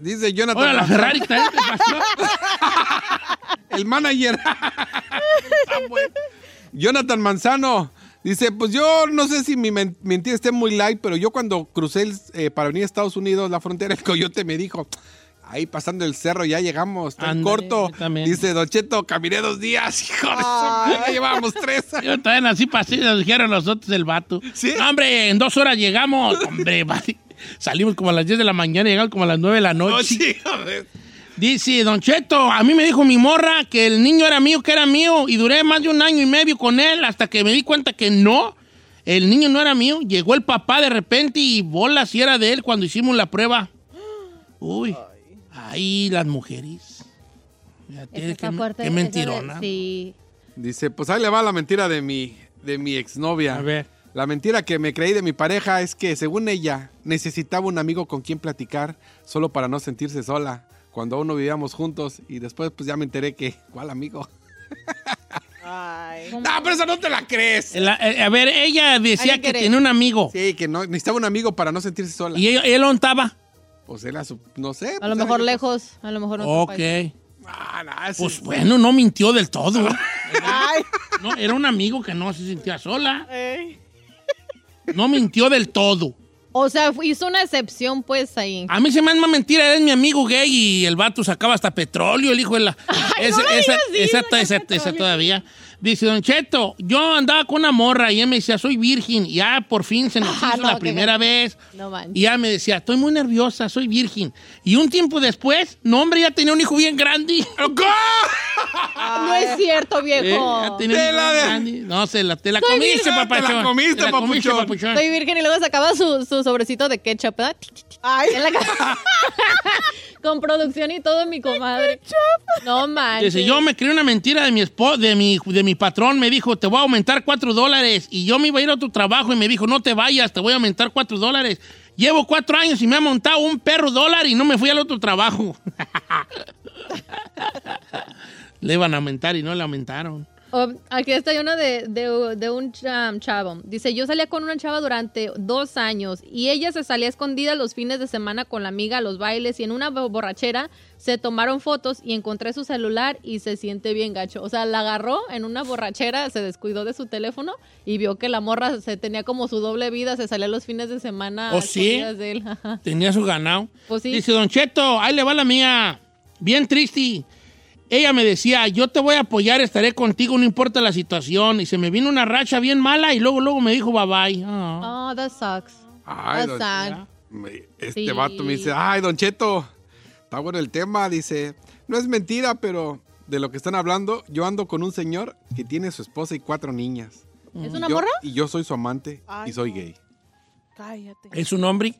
Dice Jonathan. Ahora la Manzano, Ferrari también te pasó. El manager. Jonathan Manzano. Dice, pues yo no sé si mi men- mentira esté muy light, pero yo cuando crucé el, eh, para venir a Estados Unidos, la frontera, el coyote me dijo, ahí pasando el cerro ya llegamos, está Ándale, corto. también. Dice, Don Cheto, caminé dos días, hijo de su- ya llevábamos tres. Yo también así pasé, nos dijeron nosotros el vato. ¿Sí? No, hombre, en dos horas llegamos. Hombre, vale. Salimos como a las 10 de la mañana y llegamos como a las 9 de la No, noche. Dice, Don Cheto, a mí me dijo mi morra que el niño era mío, que era mío, y duré más de un año y medio con él hasta que me di cuenta que no, el niño no era mío. Llegó el papá de repente y bola si era de él cuando hicimos la prueba. Uy, ay, las mujeres. Está que, fuerte. qué de- mentirona. Sí. Dice, pues ahí le va la mentira de mi, de mi exnovia. A ver. La mentira que me creí de mi pareja es que, según ella, necesitaba un amigo con quien platicar solo para no sentirse sola. Cuando aún no vivíamos juntos y después pues ya me enteré que, ¿cuál amigo? Ay. No, pero eso no te la crees. La- eh, a ver, ella decía que tenía un amigo. Sí, que no, necesitaba un amigo para no sentirse sola. ¿Y él, él dónde estaba? Pues él, a su- no sé. A lo pues, mejor era- lejos, a lo mejor en otro Ok. país. Ah, no, ese- Pues bueno, no mintió del todo. Ay. No, era un amigo que no se sentía sola. Ey. No mintió del todo. O sea, hizo una excepción, pues, ahí. A mí se me hace más mentira, es mi amigo gay y el vato sacaba hasta petróleo, el hijo de la... No así, esa todavía. Dice, Don Cheto, yo andaba con una morra y él me decía, soy virgen. Y ya por fin se nos hizo no, la primera vez. No manches. Y ya me decía, estoy muy nerviosa, soy virgen. Y un tiempo después, no, hombre, ya tenía un hijo bien grande. No es cierto, Eh, viejo. ya tenía un hijo Te la de-. No, se la, te la Soy comiste, papachón. Te la comiste, Te la comiste, papuchón. papuchón. Soy virgen y luego sacaba su, su sobrecito de ketchup, ¿verdad? Ay. En la Con producción y todo, mi comadre. No manches. Dice, yo me creí una mentira de mi esposo, de mi, de mi mi patrón me dijo, te voy a aumentar cuatro dólares. Y yo me iba a ir a otro trabajo y me dijo, no te vayas, te voy a aumentar cuatro dólares. Llevo cuatro años y me ha montado un perro dólar y no me fui al otro trabajo. le iban a aumentar y no le aumentaron. Oh, aquí está una de, de- de un cha- chavo. Dice, yo salía con una chava durante dos años y ella se salía escondida los fines de semana con la amiga a los bailes y en una bo- borrachera se tomaron fotos y encontré su celular y se siente bien gacho. O sea, la agarró en una borrachera, se descuidó de su teléfono y vio que la morra se tenía como su doble vida, se salía los fines de semana. ¿Oh, a sí? de él. Tenía su ganado. Pues sí. Dice, Don Cheto, ahí le va la mía. Bien triste. Ella me decía, yo te voy a apoyar, estaré contigo, no importa la situación. Y se me vino una racha bien mala y luego, luego me dijo bye bye. Ah. Oh, that sucks. Ay, That's don- sad. Me- Este Sí. vato me dice, ay, Don Cheto, está bueno el tema. Dice, no es mentira, pero de lo que están hablando, yo ando con un señor que tiene su esposa y cuatro niñas. ¿Es Y una yo- morra? Y yo soy su amante Ay, y soy no. gay. Cállate. ¿Es un hombre?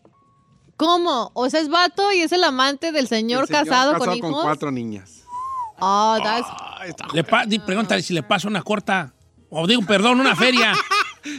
¿Cómo? O sea, es vato y es el amante del señor, El señor casado, con con hijos. cuatro niñas. Oh, that's... Le pa- pregúntale si le pasa una corta. O digo, perdón, una feria.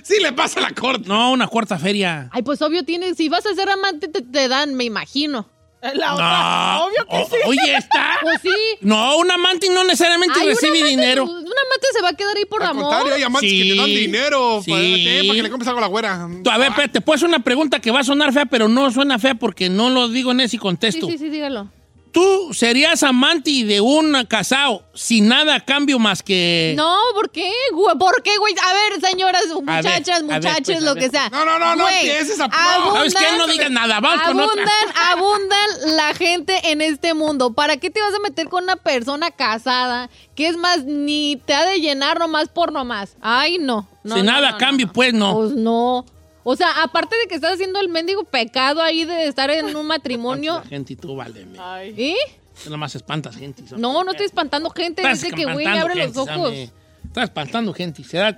Sí le pasa la corte. No, una corta feria. Ay, pues obvio tienes, si vas a ser amante te, te dan, me imagino. La otra, No. obvio que O- sí. Oye, está. Pues sí. No, un amante no necesariamente Ay, recibe amante- dinero. Un amante se va a quedar ahí por Al amor. contrario, hay amantes que te dan Sí. dinero Sí. para, eh, para que le compres algo a la güera. Tú, A ver, espérate, te puedo hacer una pregunta que va a sonar fea, pero no suena fea porque no lo digo en ese Sí, contexto. sí, sí, dígalo. ¿Tú serías amante de un casado sin nada a cambio más que... No, ¿por qué? güey? ¿Por qué, güey? A ver, señoras, muchachas, ver, muchachos, pues, lo que sea. No, no, no, no Güey, empieces a- no. abundan- ¿Sabes qué? No digas nada, vamos con otra. abundan, abundan la gente en este mundo. ¿Para qué te vas a meter con una persona casada que es más, ni te ha de llenar nomás por nomás? Ay, no. no Sin no, nada no, a cambio, no. pues, no. Pues no. O sea, aparte de que estás haciendo el mendigo pecado ahí de estar en un matrimonio. Gente y tú, vale. Ay. ¿Y? Tú nada más espantas gente. No, no estoy espantando gente. Estás Dice que, güey, espantando abre los gente, ojos. Sammy. Estás espantando gente. ¿Se da?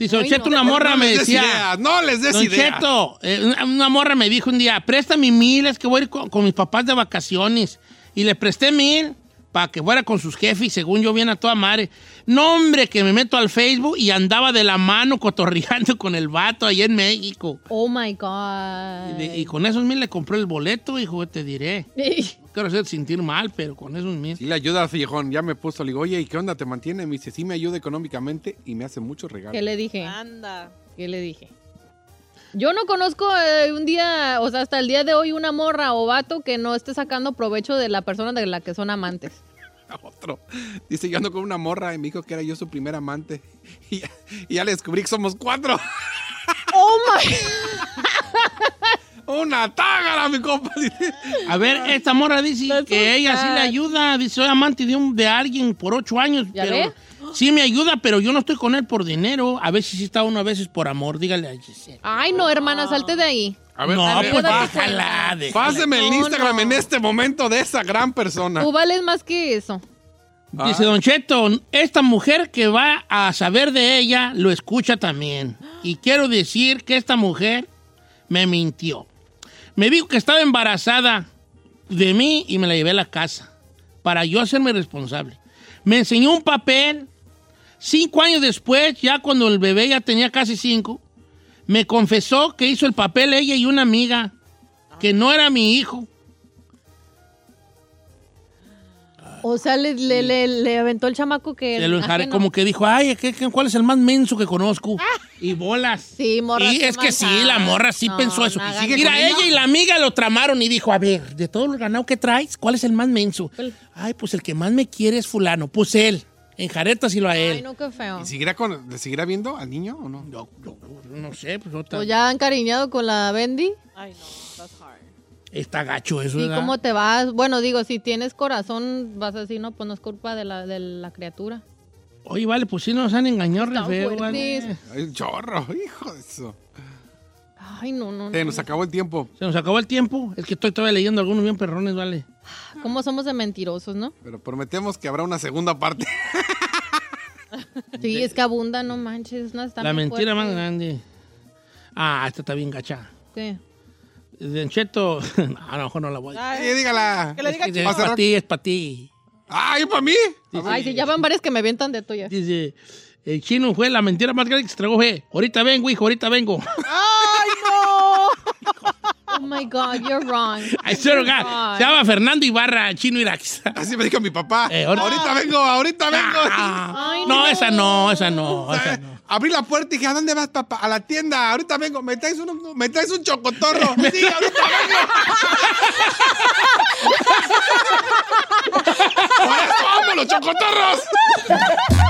Dice, Don Ay, Cheto, no. una morra no me les des decía... ideas, no les des Don ideas. Cheto, eh, una, una morra me dijo un día, préstame mil, es que voy a ir con, con mis papás de vacaciones. Y le presté mil para que fuera con sus jefes y según yo viene a toda madre. No, hombre, que me meto al Facebook y andaba de la mano cotorreando con el vato allá en México. Oh my Y, God. de- y con esos mil le compré el boleto, hijo, te diré. No quiero hacer sentir mal, pero con esos mil. Sí le ayuda al viejón, ya me puso, le digo, oye, ¿y qué onda te mantiene? Me dice, sí me ayuda económicamente y me hace muchos regalos. ¿Qué le dije? Anda. ¿Qué le dije? Yo no conozco eh, un día, o sea, hasta el día de hoy, una morra o vato que no esté sacando provecho de la persona de la que son amantes. Otro. Dice, yo ando con una morra y me dijo que era yo su primer amante. Y ya, y ya le descubrí que somos cuatro. ¡Oh, my! Una tágara, mi compa. A ver, esta morra dice That's que ella sí le ayuda. Dice, soy amante de, un, de alguien por ocho años. ¿Ya pero ve? Sí me ayuda, pero yo no estoy con él por dinero. A veces sí está uno, a veces por amor. Dígale a Giselle. Ay, no, hermana, salte de ahí. A ver, no, a ver, pues bájala. déjala. páseme el No, Instagram no. en este momento de esa gran persona. Tú vales más que eso. Dice Don Cheto, esta mujer que va a saber de ella lo escucha también. Y quiero decir que esta mujer me mintió. Me dijo que estaba embarazada de mí y me la llevé a la casa para yo hacerme responsable. Me enseñó un papel. Cinco años después, ya cuando el bebé ya tenía casi cinco, me confesó que hizo el papel ella y una amiga, que no era mi hijo. O sea, le, le, le, le aventó el chamaco que... Se lo enjaré, como que dijo, ay, ¿qué- qué- ¿cuál es el más menso que conozco? Y bolas. Sí, morra. Y es que sí, la morra sí No, pensó eso. Mira, ella y la amiga lo tramaron y dijo, a ver, de todo lo ganado que traes, ¿cuál es el más menso? ¿Cuál? Ay, pues el que más me quiere es fulano. Pues él. Enjarétaselo a él. Ay, no, qué feo. ¿Y seguirá con, ¿Le seguirá viendo al niño o no? Yo, yo- no sé, pues otra- ¿O ya encariñado con la Bendy? Ay, no, that's hard. Está gacho eso, ¿Y ¿verdad? cómo te vas? Bueno, digo, si tienes corazón, vas así, ¿no? Pues no es culpa de la, de la criatura. Oye, vale, pues sí nos han engañado re feo, vale. Ay, un chorro, hijo de eso. Ay, no, no, Se no. nos acabó el tiempo. Se nos acabó el tiempo. Es que estoy todavía leyendo algunos bien perrones, vale. ¿Cómo somos de mentirosos, no? Pero prometemos que habrá una segunda parte. Sí, es que abunda, no manches. No, está la mentira más grande. Ah, esta está bien gacha. ¿Qué? Don Cheto, a lo mejor no la voy a Ay, Sí, dígala. que le diga Es a para ti, es para ti. ¡Ay, para mí! Ay, sí, ya van varias que me avientan de tuya. Dice, el chino fue la mentira más grande que se tragó, fue. Ahorita vengo, hijo, ahorita vengo. ¡Ay, no! Oh my God, you're wrong. I swear to God. God. Se llama Fernando Ibarra, chino Irax. Así me dijo mi papá. Eh, ahorita- ahorita... vengo, ahorita vengo. Ah, Ay, no, no. esa no, esa no, esa no. Abrí la puerta y dije, ¿a dónde vas, papá? A la tienda. Ahorita vengo. ¿Me traes un, me traes un chocotorro? sí, ahorita vengo. ¡Por eso amo los chocotorros!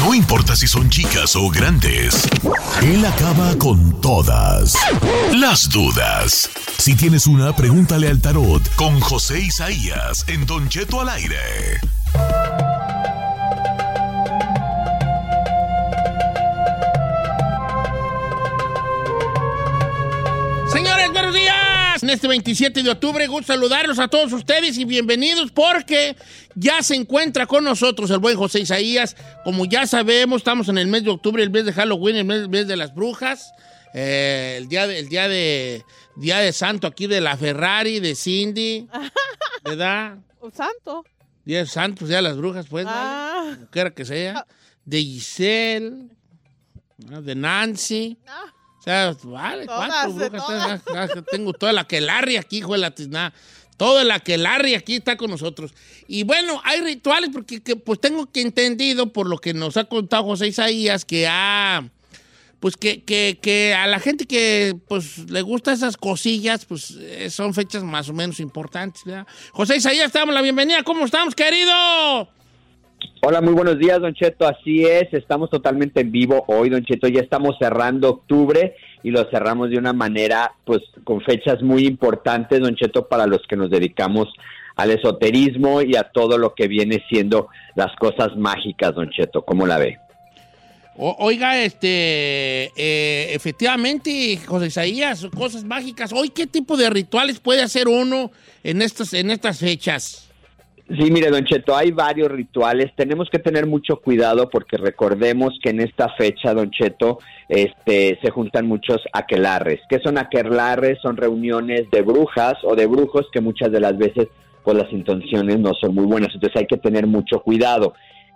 No importa si son chicas o grandes, él acaba con todas las dudas. Si tienes una, pregúntale al tarot con José Isaías en Don Cheto al aire. Señores, buenos días. En este 27 de octubre, gusto saludarlos a todos ustedes y bienvenidos porque ya se encuentra con nosotros el buen José Isaías. Como ya sabemos, estamos en el mes de octubre, el mes de Halloween, el mes, el mes de las brujas, eh, el, día de, el día de día de santo aquí de la Ferrari, de Cindy, ¿verdad? Un santo. Día de santo, pues, día de las brujas, pues, ¿vale? Ah. como quiera que sea. De Giselle, de Nancy. O sea, vale, Todas, ¿cuántas de brujas todas. tengo? Ah, Tengo toda la que Larry aquí, hijo de la tiznada. Toda la que Larry aquí está con nosotros. Y bueno, hay rituales porque que, pues tengo que entendido por lo que nos ha contado José Isaías que ha pues que, que, que a la gente que pues le gusta esas cosillas, pues eh, son fechas más o menos importantes. ¿verdad? José Isaías, te damos la bienvenida. ¿Cómo estamos, querido? Hola, muy buenos días, Don Cheto. Así es, estamos totalmente en vivo hoy, Don Cheto. Ya estamos cerrando octubre y lo cerramos de una manera, pues, con fechas muy importantes, Don Cheto, para los que nos dedicamos al esoterismo y a todo lo que viene siendo las cosas mágicas, Don Cheto. ¿Cómo la ve? Oiga, este, eh, efectivamente, José Isaías, cosas mágicas. Hoy, ¿qué tipo de rituales puede hacer uno en estas, en estas fechas? Sí, mire, Don Cheto, hay varios rituales. Tenemos que tener mucho cuidado porque recordemos que en esta fecha, Don Cheto, este, se juntan muchos aquelarres. ¿Qué son aquelarres? Son reuniones de brujas o de brujos que muchas de las veces, pues las intenciones no son muy buenas. Entonces hay que tener mucho cuidado.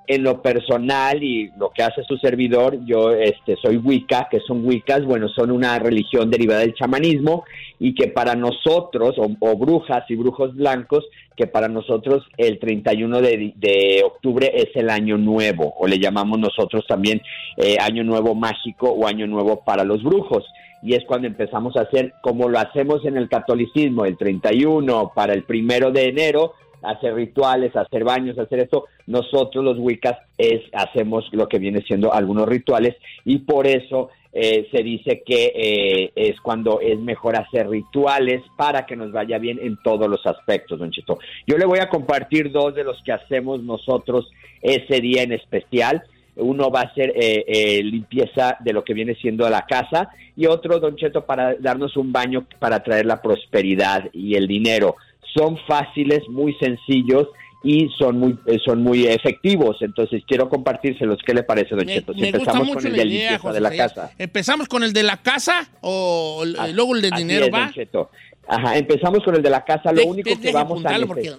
En lo personal y lo que hace su servidor, yo este, soy Wicca, que son Wiccas, bueno, son una religión derivada del chamanismo y que para nosotros, o, o brujas y brujos blancos, que para nosotros el 31 de, de octubre es el año nuevo, o le llamamos nosotros también eh, año nuevo mágico o año nuevo para los brujos. Y es cuando empezamos a hacer, como lo hacemos en el catolicismo, el 31 para el primero de enero, hacer rituales, hacer baños, hacer esto. Nosotros los Wiccas es, hacemos lo que viene siendo algunos rituales y por eso eh, se dice que eh, es cuando es mejor hacer rituales para que nos vaya bien en todos los aspectos, don Cheto. Yo le voy a compartir dos de los que hacemos nosotros ese día en especial. Uno va a ser eh, eh, limpieza de lo que viene siendo la casa y otro, don Cheto, para darnos un baño para traer la prosperidad y el dinero. Son fáciles, muy sencillos y son muy eh, son muy efectivos. Entonces quiero compartírselos. ¿Qué le parece, Don Me, Cheto? Si me gusta empezamos mucho con el la de idea, limpieza José de la casa. ¿Empezamos con el de la casa o Así- luego el de dinero es, Don va? Cheto. Ajá, empezamos con el de la casa. Lo De- único de- que vamos a porque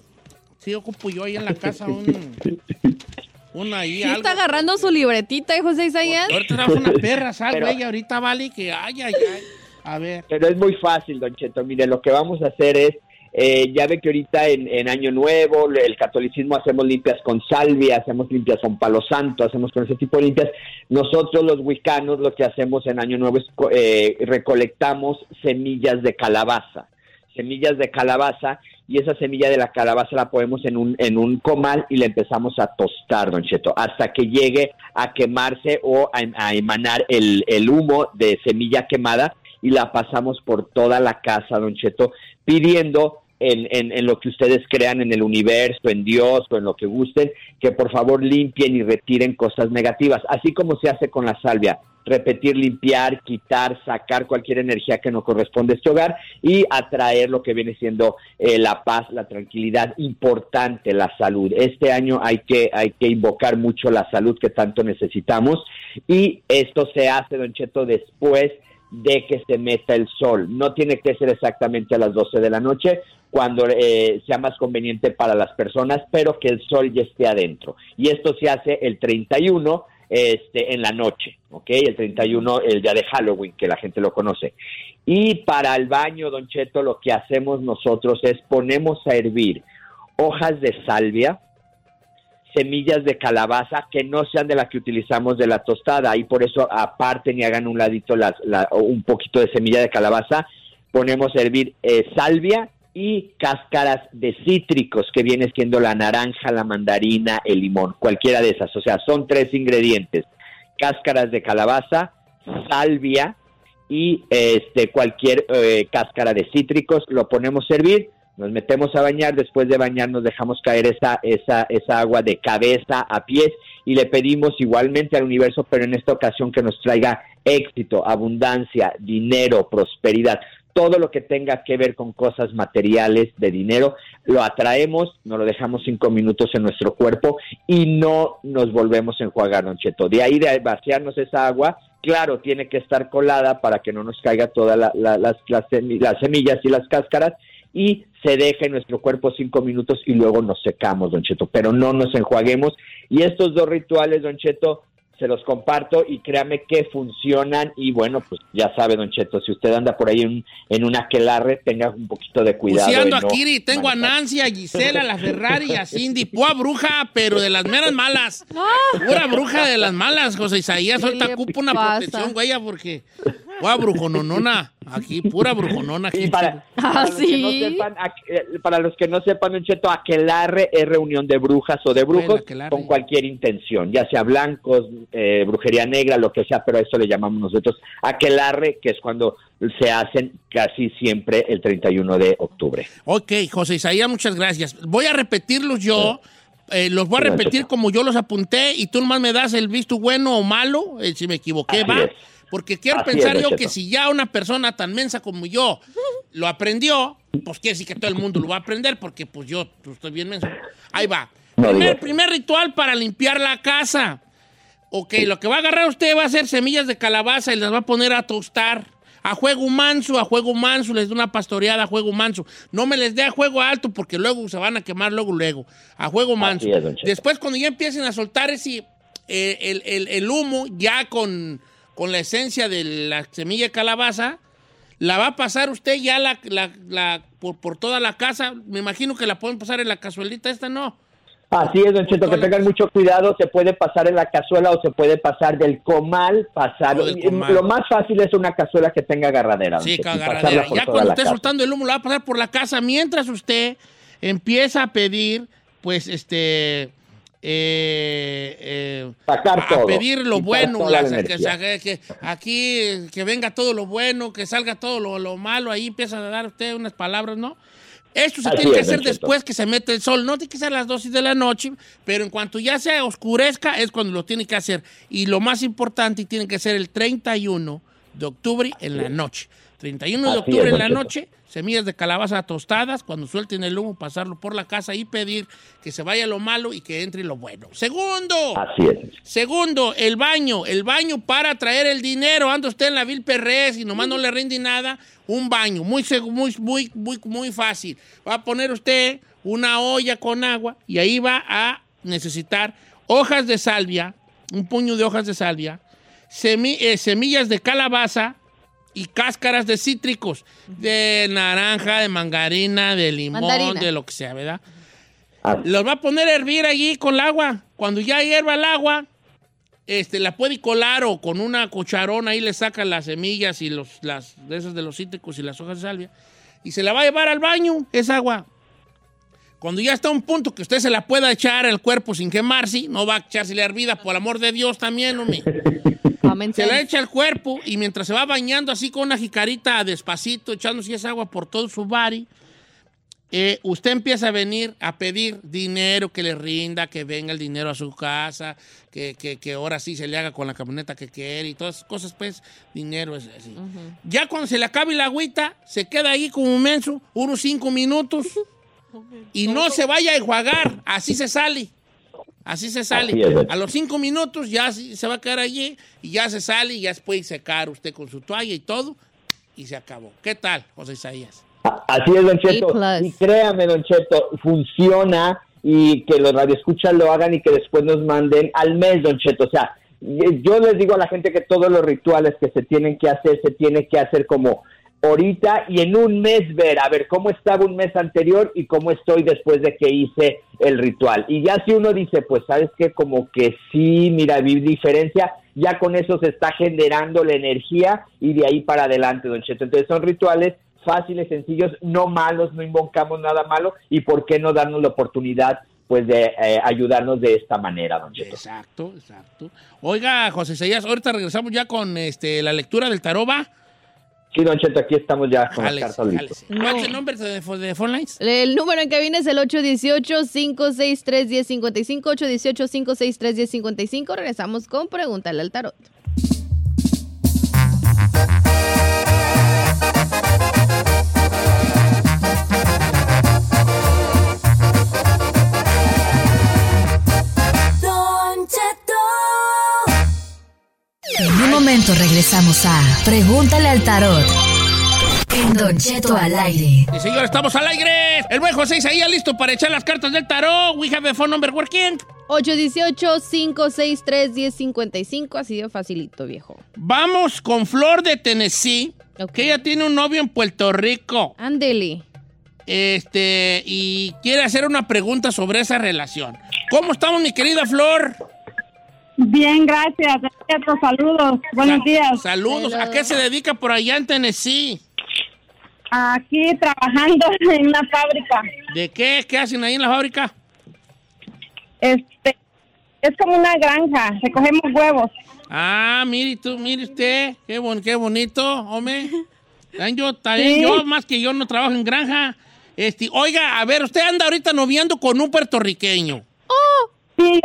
sí ocupo yo ahí en la casa un... Una ahí, Sí algo. está agarrando su libretita, ¿eh, José Isaías? Ahorita trabaja una perra, ¿sabes, Pero- güey? Ahorita vale que ay, ay, ay. A ver. Pero es muy fácil, Don Cheto. Mire, lo que vamos a hacer es, eh, ya ve que ahorita en, Año Nuevo, el catolicismo hacemos limpias con salvia, hacemos limpias con palo santo, hacemos con ese tipo de limpias. Nosotros los wicanos lo que hacemos en Año Nuevo es eh, recolectamos semillas de calabaza. Semillas de calabaza y esa semilla de la calabaza la ponemos en un, en un comal y la empezamos a tostar, Don Cheto, hasta que llegue a quemarse o a, a emanar el, el humo de semilla quemada y la pasamos por toda la casa, Don Cheto, pidiendo en, en, lo que ustedes crean en el universo, en Dios o en lo que gusten, que por favor limpien y retiren cosas negativas, así como se hace con la salvia. Repetir, limpiar, quitar, sacar cualquier energía que no corresponde a este hogar y atraer lo que viene siendo eh, la paz, la tranquilidad, importante la salud. Este año hay que, hay que invocar mucho la salud que tanto necesitamos y esto se hace, Don Cheto, después de que se meta el sol. No tiene que ser exactamente a las 12 de la noche, cuando eh, sea más conveniente para las personas, pero que el sol ya esté adentro. Y esto se hace el 31 este, en la noche, ¿ok? El 31, el día de Halloween, que la gente lo conoce. Y para el baño, Don Cheto, lo que hacemos nosotros es ponemos a hervir hojas de salvia, semillas de calabaza que no sean de la que utilizamos de la tostada y por eso aparten y hagan un ladito las, la- un poquito de semilla de calabaza ponemos a hervir eh, salvia y cáscaras de cítricos que viene siendo la naranja, la mandarina, el limón, cualquiera de esas, o sea, son tres ingredientes, cáscaras de calabaza, salvia y este cualquier eh, cáscara de cítricos, lo ponemos a hervir, nos metemos a bañar, después de bañar nos dejamos caer esa, esa, esa agua de cabeza a pies y le pedimos igualmente al universo, pero en esta ocasión que nos traiga éxito, abundancia, dinero, prosperidad, todo lo que tenga que ver con cosas materiales de dinero, lo atraemos, nos lo dejamos cinco minutos en nuestro cuerpo y no nos volvemos a enjuagar, Don Cheto. De ahí de vaciarnos esa agua, claro, tiene que estar colada para que no nos caiga todas la- la- las, las semillas y las cáscaras y se deja en nuestro cuerpo cinco minutos y luego nos secamos, Don Cheto, pero no nos enjuaguemos. Y estos dos rituales, Don Cheto, se los comparto y créame que funcionan y bueno, pues ya sabe, Don Cheto, si usted anda por ahí en, en una aquelarre, tenga un poquito de cuidado. Pues sí, ando no aquí y tengo a manejar. Nancy, a Gisela, a la Ferrari, a Cindy, pura bruja, pero de las meras malas. Pura bruja de las malas, José Isaías. Ahorita ocupa una pasa? protección, güey, porque. Pura brujononona. Aquí, pura brujonona. Aquí. Y para, Ah, para los que no sí. sepan, eh, para los que no sepan, Don Cheto, aquelarre es reunión de brujas o de brujos Bueno, con cualquier intención, ya sea blancos, eh, brujería negra, lo que sea, pero a eso le llamamos nosotros aquelarre, que es cuando se hacen casi siempre el 31 de octubre. Ok, José Isaías, muchas gracias. Voy a repetirlos yo. eh, los voy a repetir como yo los apunté y tú nomás me das el visto bueno o malo, eh, si me equivoqué, Así va. es. Porque quiero Así pensar es, yo que si ya una persona tan mensa como yo lo aprendió, pues quiere decir que todo el mundo lo va a aprender porque pues yo pues, estoy bien menso. Ahí va. No primer, ritual para limpiar la casa. Ok, lo que va a agarrar usted va a ser semillas de calabaza y las va a poner a tostar. A juego manso, a juego manso, les da una pastoreada a juego manso. No me les dé a juego alto porque luego se van a quemar luego, luego. A juego manso. es. Después cuando ya empiecen a soltar ese, eh, el, el- el humo ya con, con la esencia de la semilla de calabaza, la va a pasar usted ya la, la- la- por, por toda la casa. Me imagino que la pueden pasar en la cazuelita esta, ¿no? Así es, Don Cheto, que tengan mucho cuidado, se puede pasar en la cazuela o se puede pasar del comal, pasar. O del comal. Lo más fácil es una cazuela que tenga agarradera. Sí, por Ya cuando la esté soltando el humo, lo va a pasar por la casa mientras usted empieza a pedir, pues, este. Eh, eh, Sacar a todo, pedir lo bueno, la que, que aquí que venga todo lo bueno, que salga todo lo, lo malo, ahí empieza a dar usted unas palabras, ¿no? Esto se Así tiene que es, hacer después que se mete el sol, no tiene que ser a las 12 de la noche, pero en cuanto ya se oscurezca es cuando lo tiene que hacer. Y lo más importante, tiene que ser el 31 de octubre en la noche. 31 de Así octubre es, en la noche semillas de calabaza tostadas, cuando suelten el humo, pasarlo por la casa y pedir que se vaya lo malo y que entre lo bueno. Segundo, Así es. segundo, el baño, el baño para traer el dinero. Anda usted en la Vil Perrés y nomás no le rinde nada, un baño, muy, muy, muy, muy, muy fácil. Va a poner usted una olla con agua y ahí va a necesitar hojas de salvia, un puño de hojas de salvia, eh, semillas de calabaza y cáscaras de cítricos, de naranja, de mangarina, de limón, Mandarina. de lo que sea, ¿verdad? Los va a poner a hervir allí con el agua. Cuando ya hierva el agua, este, la puede colar o con una cucharona ahí le saca las semillas y los, las, de esas de los cítricos y las hojas de salvia. Y se la va a llevar al baño, esa agua. Cuando ya está a un punto que usted se la pueda echar al cuerpo sin quemarse, no va a echársela hervida, por amor de Dios también, hombre. Se la echa al cuerpo y mientras se va bañando así con una jicarita despacito, echándose esa agua por todo su body, eh, usted empieza a venir a pedir dinero que le rinda, que venga el dinero a su casa, que, que, que ahora sí se le haga con la camioneta que quiere y todas esas cosas, pues, dinero es así. Ya cuando se le acabe la agüita, se queda ahí como un menso, unos cinco minutos, y no se vaya a enjuagar, así se sale. Así se sale. Así es. A los cinco minutos ya se va a quedar allí y ya se sale y ya se puede secar usted con su toalla y todo y se acabó. ¿Qué tal, José Isaías? Así es, Don Cheto. Y créame, Don Cheto, funciona y que los radioescuchas lo hagan y que después nos manden al mes, Don Cheto. O sea, yo les digo a la gente que todos los rituales que se tienen que hacer, se tienen que hacer como ahorita y en un mes ver, a ver cómo estaba un mes anterior y cómo estoy después de que hice el ritual. Y ya si uno dice, pues sabes que como que sí, mira, vi diferencia, ya con eso se está generando la energía y de ahí para adelante, don Cheto. Entonces son rituales fáciles, sencillos, no malos, no invocamos nada malo y por qué no darnos la oportunidad pues de eh, ayudarnos de esta manera, don Cheto. Exacto, exacto. Oiga, José Isaías, ahorita regresamos ya con este, la lectura del tarot, ¿va? Sí, don Cheto, aquí estamos ya con Jálese, las cartas listas. ¿Cuál es el nombre de, de phone lines? El número en cabina es el 818-563-1055, 818-563-1055. Regresamos con Pregúntale al Tarot. En un momento regresamos a Pregúntale al Tarot. En Don Cheto al aire. Sí, señor, estamos al aire. El buen José Isaías listo para echar las cartas del tarot. We have the phone number working. 818-563-1055. Así de facilito, viejo. Vamos con Flor de Tennessee, que ella tiene un novio en Puerto Rico. Ándele. Este, y quiere hacer una pregunta sobre esa relación. ¿Cómo estamos, mi querida Flor? Bien, gracias. Cheto, saludos. Buenos días. Saludos. ¿A qué se dedica por allá en Tennessee? Aquí trabajando en una fábrica. ¿De qué? ¿Qué hacen ahí en la fábrica? Este, es como una granja. Recogemos huevos. Ah, mire tú, mire usted. Qué, bon- qué bonito, hombre. También yo, también Sí. yo, más que yo no trabajo en granja. Este, oiga, a ver, usted anda ahorita noviando con un puertorriqueño. Sí,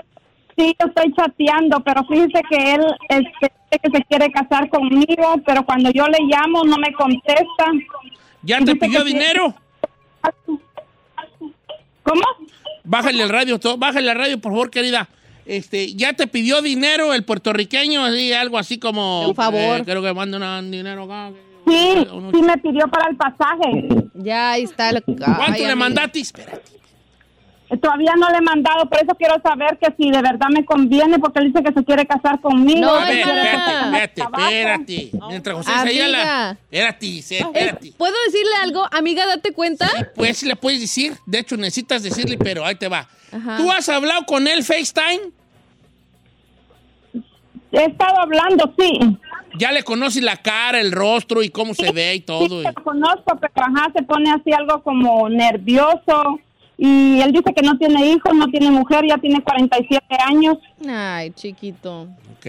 sí, yo estoy chateando, pero fíjese que él este, dice que se quiere casar conmigo, pero cuando yo le llamo no me contesta. ¿Ya te pidió dinero? ¿Cómo? Bájale el radio, to- bájale el radio, por favor, querida. Este, ¿ya te pidió dinero el puertorriqueño? Así, algo así como... Un favor. eh, creo que manda un dinero acá. Sí, sí me pidió para el pasaje. Ya ahí está. lo- ¿Cuánto Ay, le mandaste? Espérate. Todavía no le he mandado, por eso quiero saber que si de verdad me conviene, porque él dice que se quiere casar conmigo. No, que Espérate, espérate. Mientras José Amiga. Isaías la... Espérate, espérate. ¿Puedo decirle algo? Amiga, date cuenta. Pues sí le puedes decir. De hecho, necesitas decirle, pero ahí te va. Ajá. ¿Tú has hablado con él FaceTime? He estado hablando, sí. Ya le conoces la cara, el rostro y cómo se ve y todo. Sí, lo conozco, pero ajá, se pone así algo como nervioso. Y él dice que no tiene hijos, no tiene mujer, ya tiene 47 años. Ay, chiquito. Ok.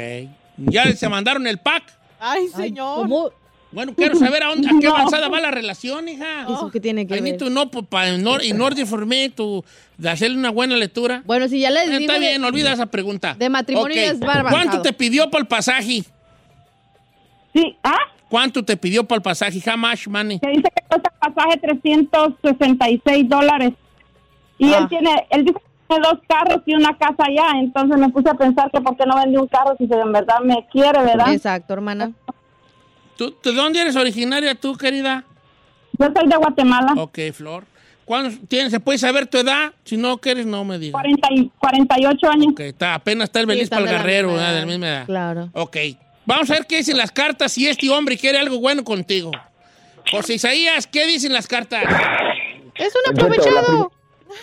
¿Ya se mandaron el pack? Ay, señor. ¿Cómo? Bueno, quiero saber a, dónde, a qué No. avanzada va la relación, hija. ¿Eso qué tiene que I need ver? to know, pa- in or- in order for me to- de hacerle una buena lectura. Bueno, si ya les Eh, digo... Está de- bien, olvida esa pregunta. de matrimonio Ok. ya es barbarizado. ¿Cuánto te pidió por el pasaje? Sí, ¿ah? ¿Cuánto te pidió para el pasaje? How much money? Que dice que cuesta el pasaje 366 dólares. Y Ah. él tiene, él dice que tiene dos carros y una casa allá. Entonces me puse a pensar que por qué no vendí un carro si se en verdad me quiere, ¿verdad? Exacto, hermana. ¿Tú, ¿De dónde eres originaria tú, querida? Yo soy de Guatemala. Ok, Flor. ¿Cuándo tienes? ¿Se puede saber tu edad? Si no quieres, no me digas. 40 y- 48 años. Ok, está, apenas está el Sí, Belis el de de la misma edad. Claro. Ok. Vamos a ver qué dicen las cartas si este hombre quiere algo bueno contigo. José Isaías, ¿qué dicen las cartas? Es un aprovechado.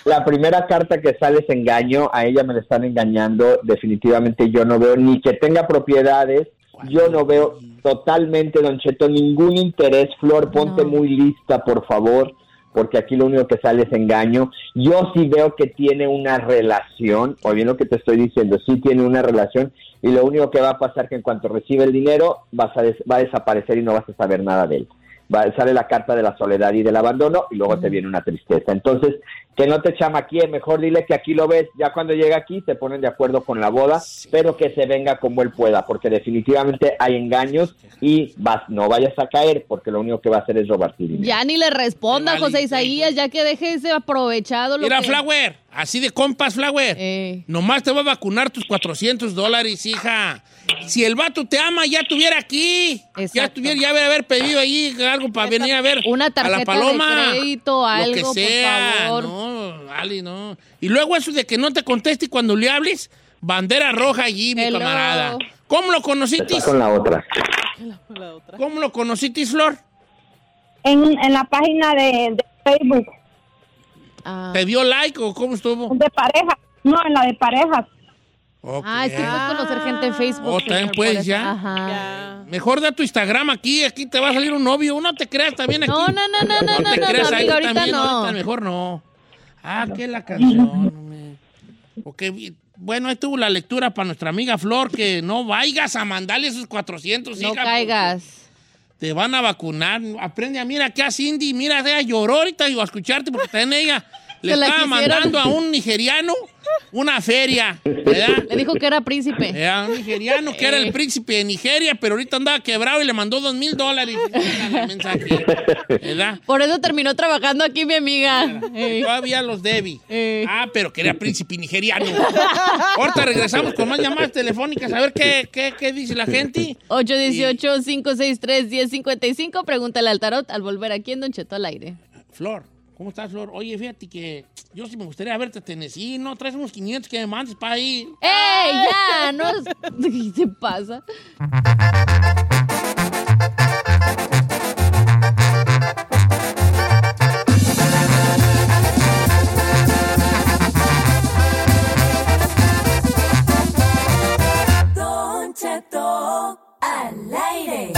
La primera carta que sale es engaño, a ella me la están engañando, definitivamente yo no veo ni que tenga propiedades, yo no veo totalmente, Don Cheto, ningún interés, Flor, ponte muy lista, por favor, porque aquí lo único que sale es engaño. Yo sí veo que tiene una relación, o bien lo que te estoy diciendo, sí tiene una relación, y lo único que va a pasar que en cuanto recibe el dinero, vas a des- va a desaparecer y no vas a saber nada de él. Va- sale la carta de la soledad y del abandono y luego te viene una tristeza. Entonces, que no te chamaquee, mejor dile que aquí lo ves, ya cuando llega aquí se ponen de acuerdo con la boda, pero que se venga como él pueda, porque definitivamente hay engaños y vas, no vayas a caer, porque lo único que va a hacer es robarte dinero. Ya ni le responda, José Isaías, ya que deje ese aprovechado. Lo Mira, que... Flower, así de compas, Flower. Nomás te va a vacunar tus 400 dólares, hija. Si el vato te ama, ya estuviera aquí. Ya estuviera, ya debe haber pedido ahí algo para venir a ver Una a tarjeta la paloma. de crédito, algo, Lo que sea, por favor. no, Ali, no. Y luego eso de que no te conteste cuando le hables, bandera roja allí, mi Hello. camarada. ¿Cómo lo conociste? Con la otra. ¿Cómo lo conociste, Flor? En, en la página de, de Facebook. ¿Te dio like o cómo estuvo? De pareja. No, en la de parejas. Ah, es que puedes conocer gente en Facebook. Oh, también puedes ya. Ajá. Mejor da tu Instagram aquí, aquí te va a salir un novio. No te creas también aquí. No, no, no, no, no, No te no, creas no, ahí amiga, ahorita también, no. ahorita mejor no. Ah, qué la canción. Ok, bueno, ahí tuvo la lectura para nuestra amiga Flor, que no vayas a mandarle esos 400, No hija, caigas. Te van a vacunar. Aprende a, mira, que a Cindy, mira, ella lloró ahorita y a escucharte porque también ella le estaba quisieron. mandando a un nigeriano una feria, ¿verdad? Le dijo que era príncipe. Era un nigeriano que era el Eh. príncipe de Nigeria, pero ahorita andaba quebrado y le mandó dos mil dólares. ¿verdad? Por eso terminó trabajando aquí mi amiga. Eh. Todavía los debí. Ah, pero que era príncipe nigeriano. Ahorita regresamos con más llamadas telefónicas a ver qué, qué, qué dice la gente. 818-563-1055. Pregúntale al tarot al volver aquí en Don Cheto al aire. Flor, ¿cómo estás, Flor? Oye, fíjate que yo sí me gustaría verte a Tennessee, ¿no? Traes unos 500 que me mandes para ahí. ¡Ey, ya! No, ¿Qué te pasa? Don Cheto al aire.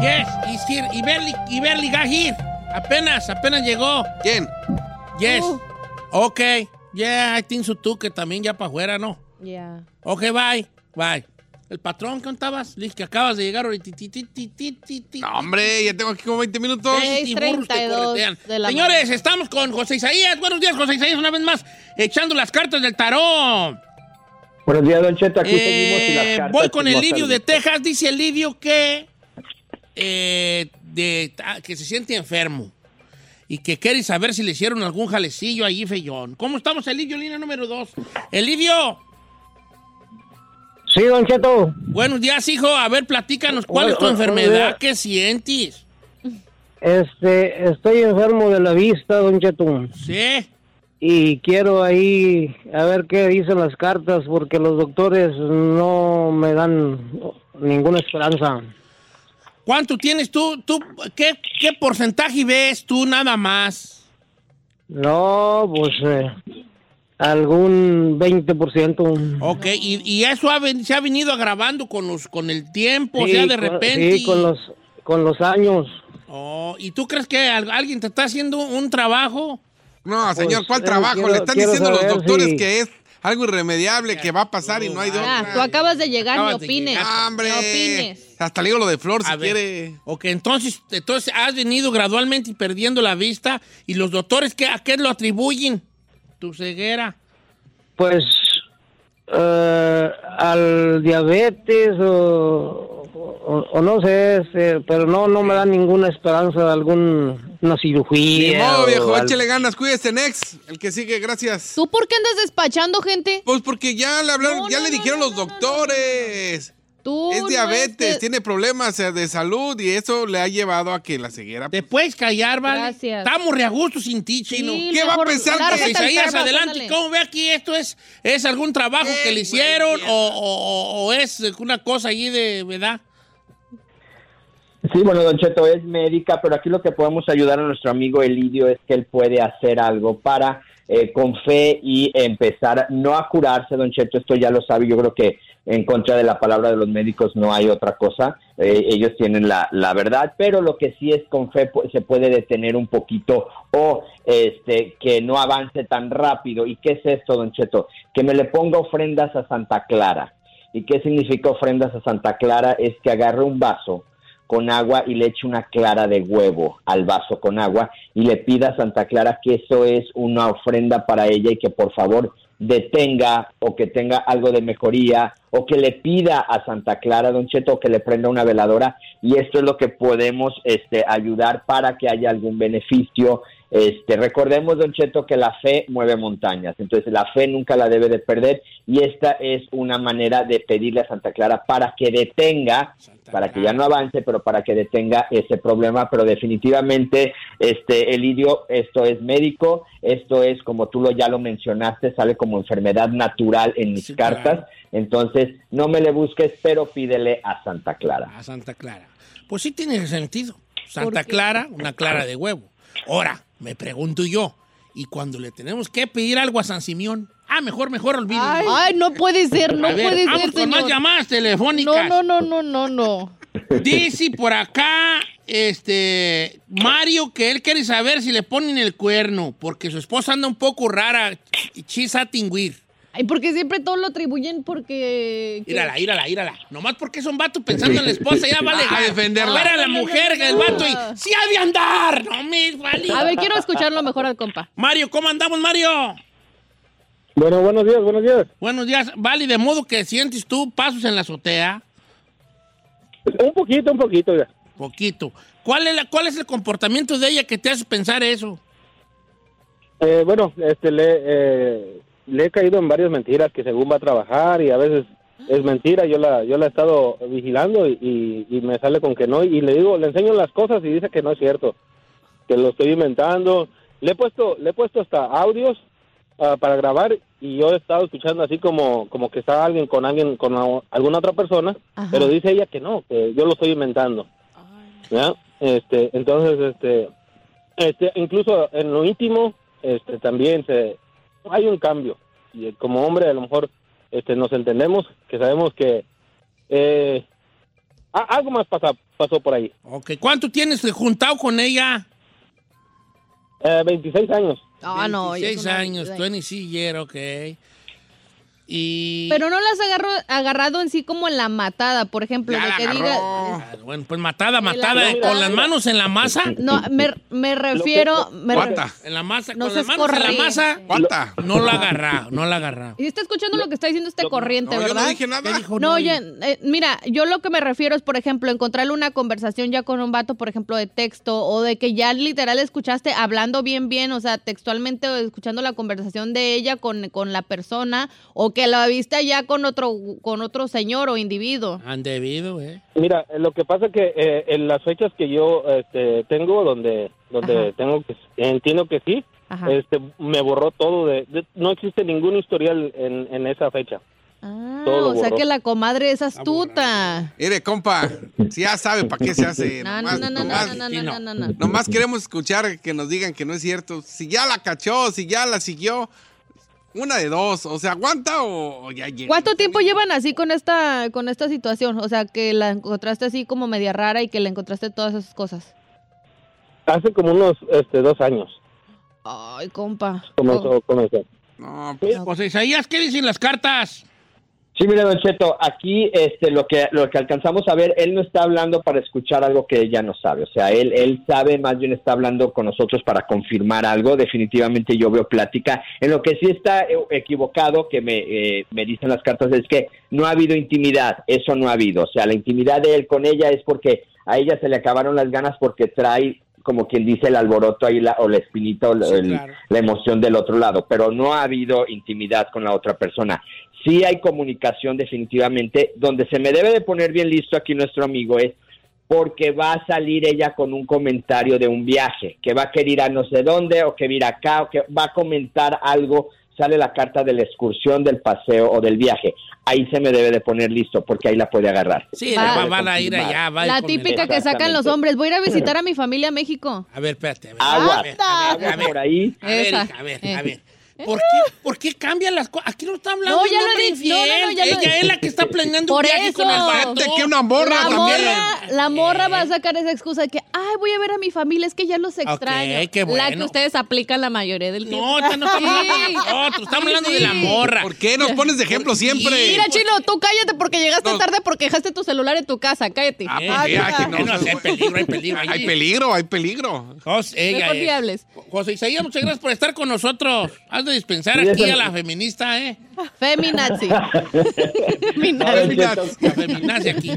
Yes, he's here. Y Berly got here. Apenas, apenas llegó. ¿Quién? Yes. Uh. Ok. Yeah, I think so too, que también ya para afuera, ¿no? Ya. Ok, bye. Bye. El patrón, ¿qué contabas? Liz, que acabas de llegar ahorita. Ti, ti, ti, ti, ti, ti. No, hombre, ya tengo aquí como 20 minutos. Veinte burros te 6:32 corretean. de la Señores, mañana. estamos con José Isaías. Buenos días, José Isaías, una vez más, echando las cartas del tarot. Buenos días, Don Cheto, aquí Eh, seguimos y las cartas voy con el. Lidio de Texas. Dice el Lidio que, eh, de, ah, que se siente enfermo y que quiere saber si le hicieron algún jalecillo allí, Feyón. ¿Cómo estamos, el Lidio, línea número dos? El Lidio. Sí, Don Cheto. Buenos días, hijo. A ver, platícanos, ¿cuál es tu enfermedad? ¿Qué sientes? Este, estoy enfermo de la vista, Don Cheto. Sí. Y quiero ahí a ver qué dicen las cartas porque los doctores no me dan ninguna esperanza. ¿Cuánto tienes tú? tú qué, ¿Qué porcentaje ves tú nada más? No, pues eh, algún 20%. Ok, y, y eso ha ven- se ha venido agravando con, los, con el tiempo, o Sí, sea, de con- repente. Sí, con los, con los años. Oh, ¿Y tú crees que al- alguien te está haciendo un trabajo? No, señor, ¿cuál eh, trabajo? quiero- Le están diciendo los doctores si- que es algo irremediable, que va a pasar y no hay de otra. tú acabas de llegar, Acabas de opines. llegar. ¡Hombre! No opines. Hasta le digo lo de Flor, si A ver. quiere. Ok, entonces, entonces has venido gradualmente perdiendo la vista y los doctores, ¿qué, ¿a qué lo atribuyen? Tu ceguera. Pues eh, al diabetes o, o- o no sé, este, pero no no me da ninguna esperanza de alguna Ni cirugía. modo, o viejo, al- échele ganas, cuídese, Next. El que sigue, gracias. ¿Tú por qué andas despachando gente? Pues porque ya le hablaron, ya le dijeron los doctores. Tú es no diabetes, tiene problemas eh, de salud y eso le ha llevado a que la ceguera. ¿Te puedes callar, vale? Gracias. Estamos re a gusto sin ti, chino. Sí, ¿Qué va a pensar que- Isaías, adelante. ándale. ¿Cómo ve aquí? ¿Esto es, es algún trabajo Eh, que le hicieron mierda. o, o- o es una cosa allí de verdad? Sí, bueno, Don Cheto es médica, pero aquí lo que podemos ayudar a nuestro amigo Elidio es que él puede hacer algo para, eh, con fe y empezar, no a curarse, Don Cheto, esto ya lo sabe, yo creo que en contra de la palabra de los médicos no hay otra cosa, eh, ellos tienen la, la verdad, pero lo que sí es con fe pues, se puede detener un poquito o este que no avance tan rápido. ¿Y qué es esto, Don Cheto? Que me le ponga ofrendas a Santa Clara. ¿Y qué significa ofrendas a Santa Clara? Es que agarre un vaso con agua y le eche una clara de huevo al vaso con agua y le pida a Santa Clara que eso es una ofrenda para ella y que por favor detenga o que tenga algo de mejoría o que le pida a Santa Clara, Don Cheto, que le prenda una veladora y esto es lo que podemos este, ayudar para que haya algún beneficio. Este, recordemos, Don Cheto, que la fe mueve montañas, entonces la fe nunca la debe de perder y esta es una manera de pedirle a Santa Clara para que detenga, para que ya no avance, pero para que detenga ese problema, pero definitivamente, este, Elidio, esto es médico, esto es, como tú lo, ya lo mencionaste, sale como enfermedad natural en mis Sí, cartas, claro. entonces no me le busques, pero pídele a Santa Clara. A Santa Clara. Pues sí tiene sentido. Santa. Clara, una clara de huevo. Ahora, me pregunto yo, ¿y cuando le tenemos que pedir algo a San Simeón? Ah, mejor, mejor olvídelo. Ay, ay, no puede ser, no A ver, puede vamos ser, con más señor. llamadas telefónicas. No, no, no, no, no, no. Dice por acá, este, Mario, que él quiere saber si le ponen el cuerno, porque su esposa anda un poco rara, chisa tingüir. Ay, porque siempre todo lo atribuyen porque... que- Írala, írala, írala. Nomás porque es un vato pensando en la esposa, ya vale. A defenderla. Era la mujer, el vato, y sí ha de andar. No me vale. A ver, quiero escucharlo mejor al compa. Mario, ¿cómo andamos, Mario? Bueno, buenos días, buenos días. Buenos días. Vale, de modo que sientes tú pasos en la azotea. Un poquito, un poquito ya. Poquito. ¿Cuál es, la- ¿Cuál es el comportamiento de ella que te hace pensar eso? Eh, bueno, este, le, eh, le he caído en varias mentiras que según va a trabajar y a veces es mentira. Yo la, yo la he estado vigilando y, y- y me sale con que no. Y le digo, le enseño las cosas y dice que no es cierto, que lo estoy inventando. Le he puesto, le he puesto hasta audios ah, para grabar y yo he estado escuchando así como, como que está alguien con alguien, con alguna otra persona, Ajá. pero dice ella que no, que yo lo estoy inventando. ¿Ya? Este, entonces, este, este, incluso en lo íntimo, este, también se, hay un cambio. Y eh, como hombre, a lo mejor, este, nos entendemos, que sabemos que eh, a- algo más pasa, pasó por ahí. Ok, ¿cuánto tienes juntado con ella? Eh, 26 años. Ah, no. ya es 26 una- años, 26 year, ok. Y... Pero no las agarro, agarrado en sí como en la matada, por ejemplo, Ya de la que diga... Ah, Bueno, pues matada, matada, eh, con las manos en la masa. No, me, me refiero... me re- ¿Cuánta? En la masa, No con las manos en la masa. ¿Cuánta? No la agarra, no la agarra. Y está escuchando lo que está diciendo este corriente, No, yo ¿verdad? no dije nada. ¿Qué dijo? No, y- oye, eh, mira, yo lo que me refiero es, por ejemplo, encontrarle una conversación ya con un vato, por ejemplo, de texto, o de que ya literal escuchaste hablando bien, bien, o sea, textualmente o escuchando la conversación de ella con, con la persona, o que la viste ya con otro, con otro señor o individuo. Han debido, eh. Mira, eh, lo que pasa que eh, en las fechas que yo este, tengo, donde donde Ajá. tengo que entiendo que sí, Ajá. este, me borró todo de, de- no existe ningún historial en, en esa fecha. Ah, todo o sea borró. que la comadre es astuta. Mire, compa, si ya sabe para qué se hace. No, no, nomás, no, no, nomás- no, no, sí, no, no, no, no. nomás queremos escuchar que nos digan que no es cierto. Si ya la cachó, si ya la siguió, una de dos. O sea, ¿aguanta o, o ya llega? ¿Cuánto tiempo llevan así con esta, con esta situación? O sea, que la encontraste así como media rara y que le encontraste todas esas cosas. Hace como unos este, dos años Ay, compa. comenzó, comenzó. No, pues, Pues Isaías, ¿qué dicen las cartas? Sí, mire, Don Cheto, aquí este, lo, que, lo que alcanzamos a ver, él no está hablando para escuchar algo que ella no sabe. O sea, él, él sabe, más bien está hablando con nosotros para confirmar algo. Definitivamente yo veo plática. En lo que sí está eh, equivocado, que me, eh, me dicen las cartas, es que no ha habido intimidad. Eso no ha habido. O sea, la intimidad de él con ella es porque a ella se le acabaron las ganas porque trae como quien dice el alboroto ahí la, o la espinita o Sí, el- claro. la emoción del otro lado, pero no ha habido intimidad con la otra persona. Sí hay comunicación definitivamente, donde se me debe de poner bien listo aquí nuestro amigo es porque va a salir ella con un comentario de un viaje, que va a querer ir a no sé dónde o que va a ir acá o que va a comentar algo, sale la carta de la excursión, del paseo o del viaje. Ahí se me debe de poner listo porque ahí la puede agarrar. Sí, Va. va, van a ir allá. va a ir La el- típica que sacan los hombres. Voy a ir a visitar a mi familia a México. A ver, espérate. A ver, Agua, a ver, a ver, a ver. por ahí. A ver, a ver, Eh. a ver. ¿Por qué, ¿Por qué cambian las cosas? Aquí no está hablando No, de ya un lo hombre no, no, infiel. lo he- Ella es la que está planeando Por un viaje con el vato. Que una morra La también. morra, la morra va a sacar esa excusa de que, ay, voy a ver a mi familia, es que ya los extraño. qué La bueno. que ustedes aplican la mayoría del tiempo. No, esta no estamos hablando de nosotros, estamos hablando de la morra. ¿Por qué nos pones de ejemplo siempre? Mira, Chino, tú cállate porque llegaste No. tarde porque dejaste tu celular en tu casa. Cállate. Ah, Eh, pues, que no, no, hay peligro, hay peligro. ahí. Hay peligro, hay peligro. José, ella Mejor. José Isaías, muchas gracias por estar con nosotros. Has de dispensar Sí, aquí a la feminista, ¿eh? Feminazi. Cheto, La feminazi aquí.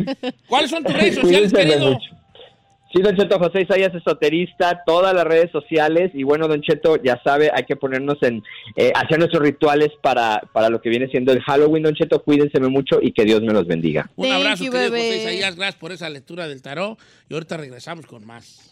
¿Cuáles son tus redes sociales, Cuídense querido? mucho. Sí, Don Cheto, José Isaías esoterista, todas las redes sociales y bueno, Don Cheto, ya sabe, hay que ponernos en, eh, hacer nuestros rituales para, para lo que viene siendo el Halloween, Don Cheto, cuídense mucho y que Dios me los bendiga. Un Thank abrazo, you, querido bebé. José Isaías. Gracias por esa lectura del tarot. Y ahorita regresamos con más.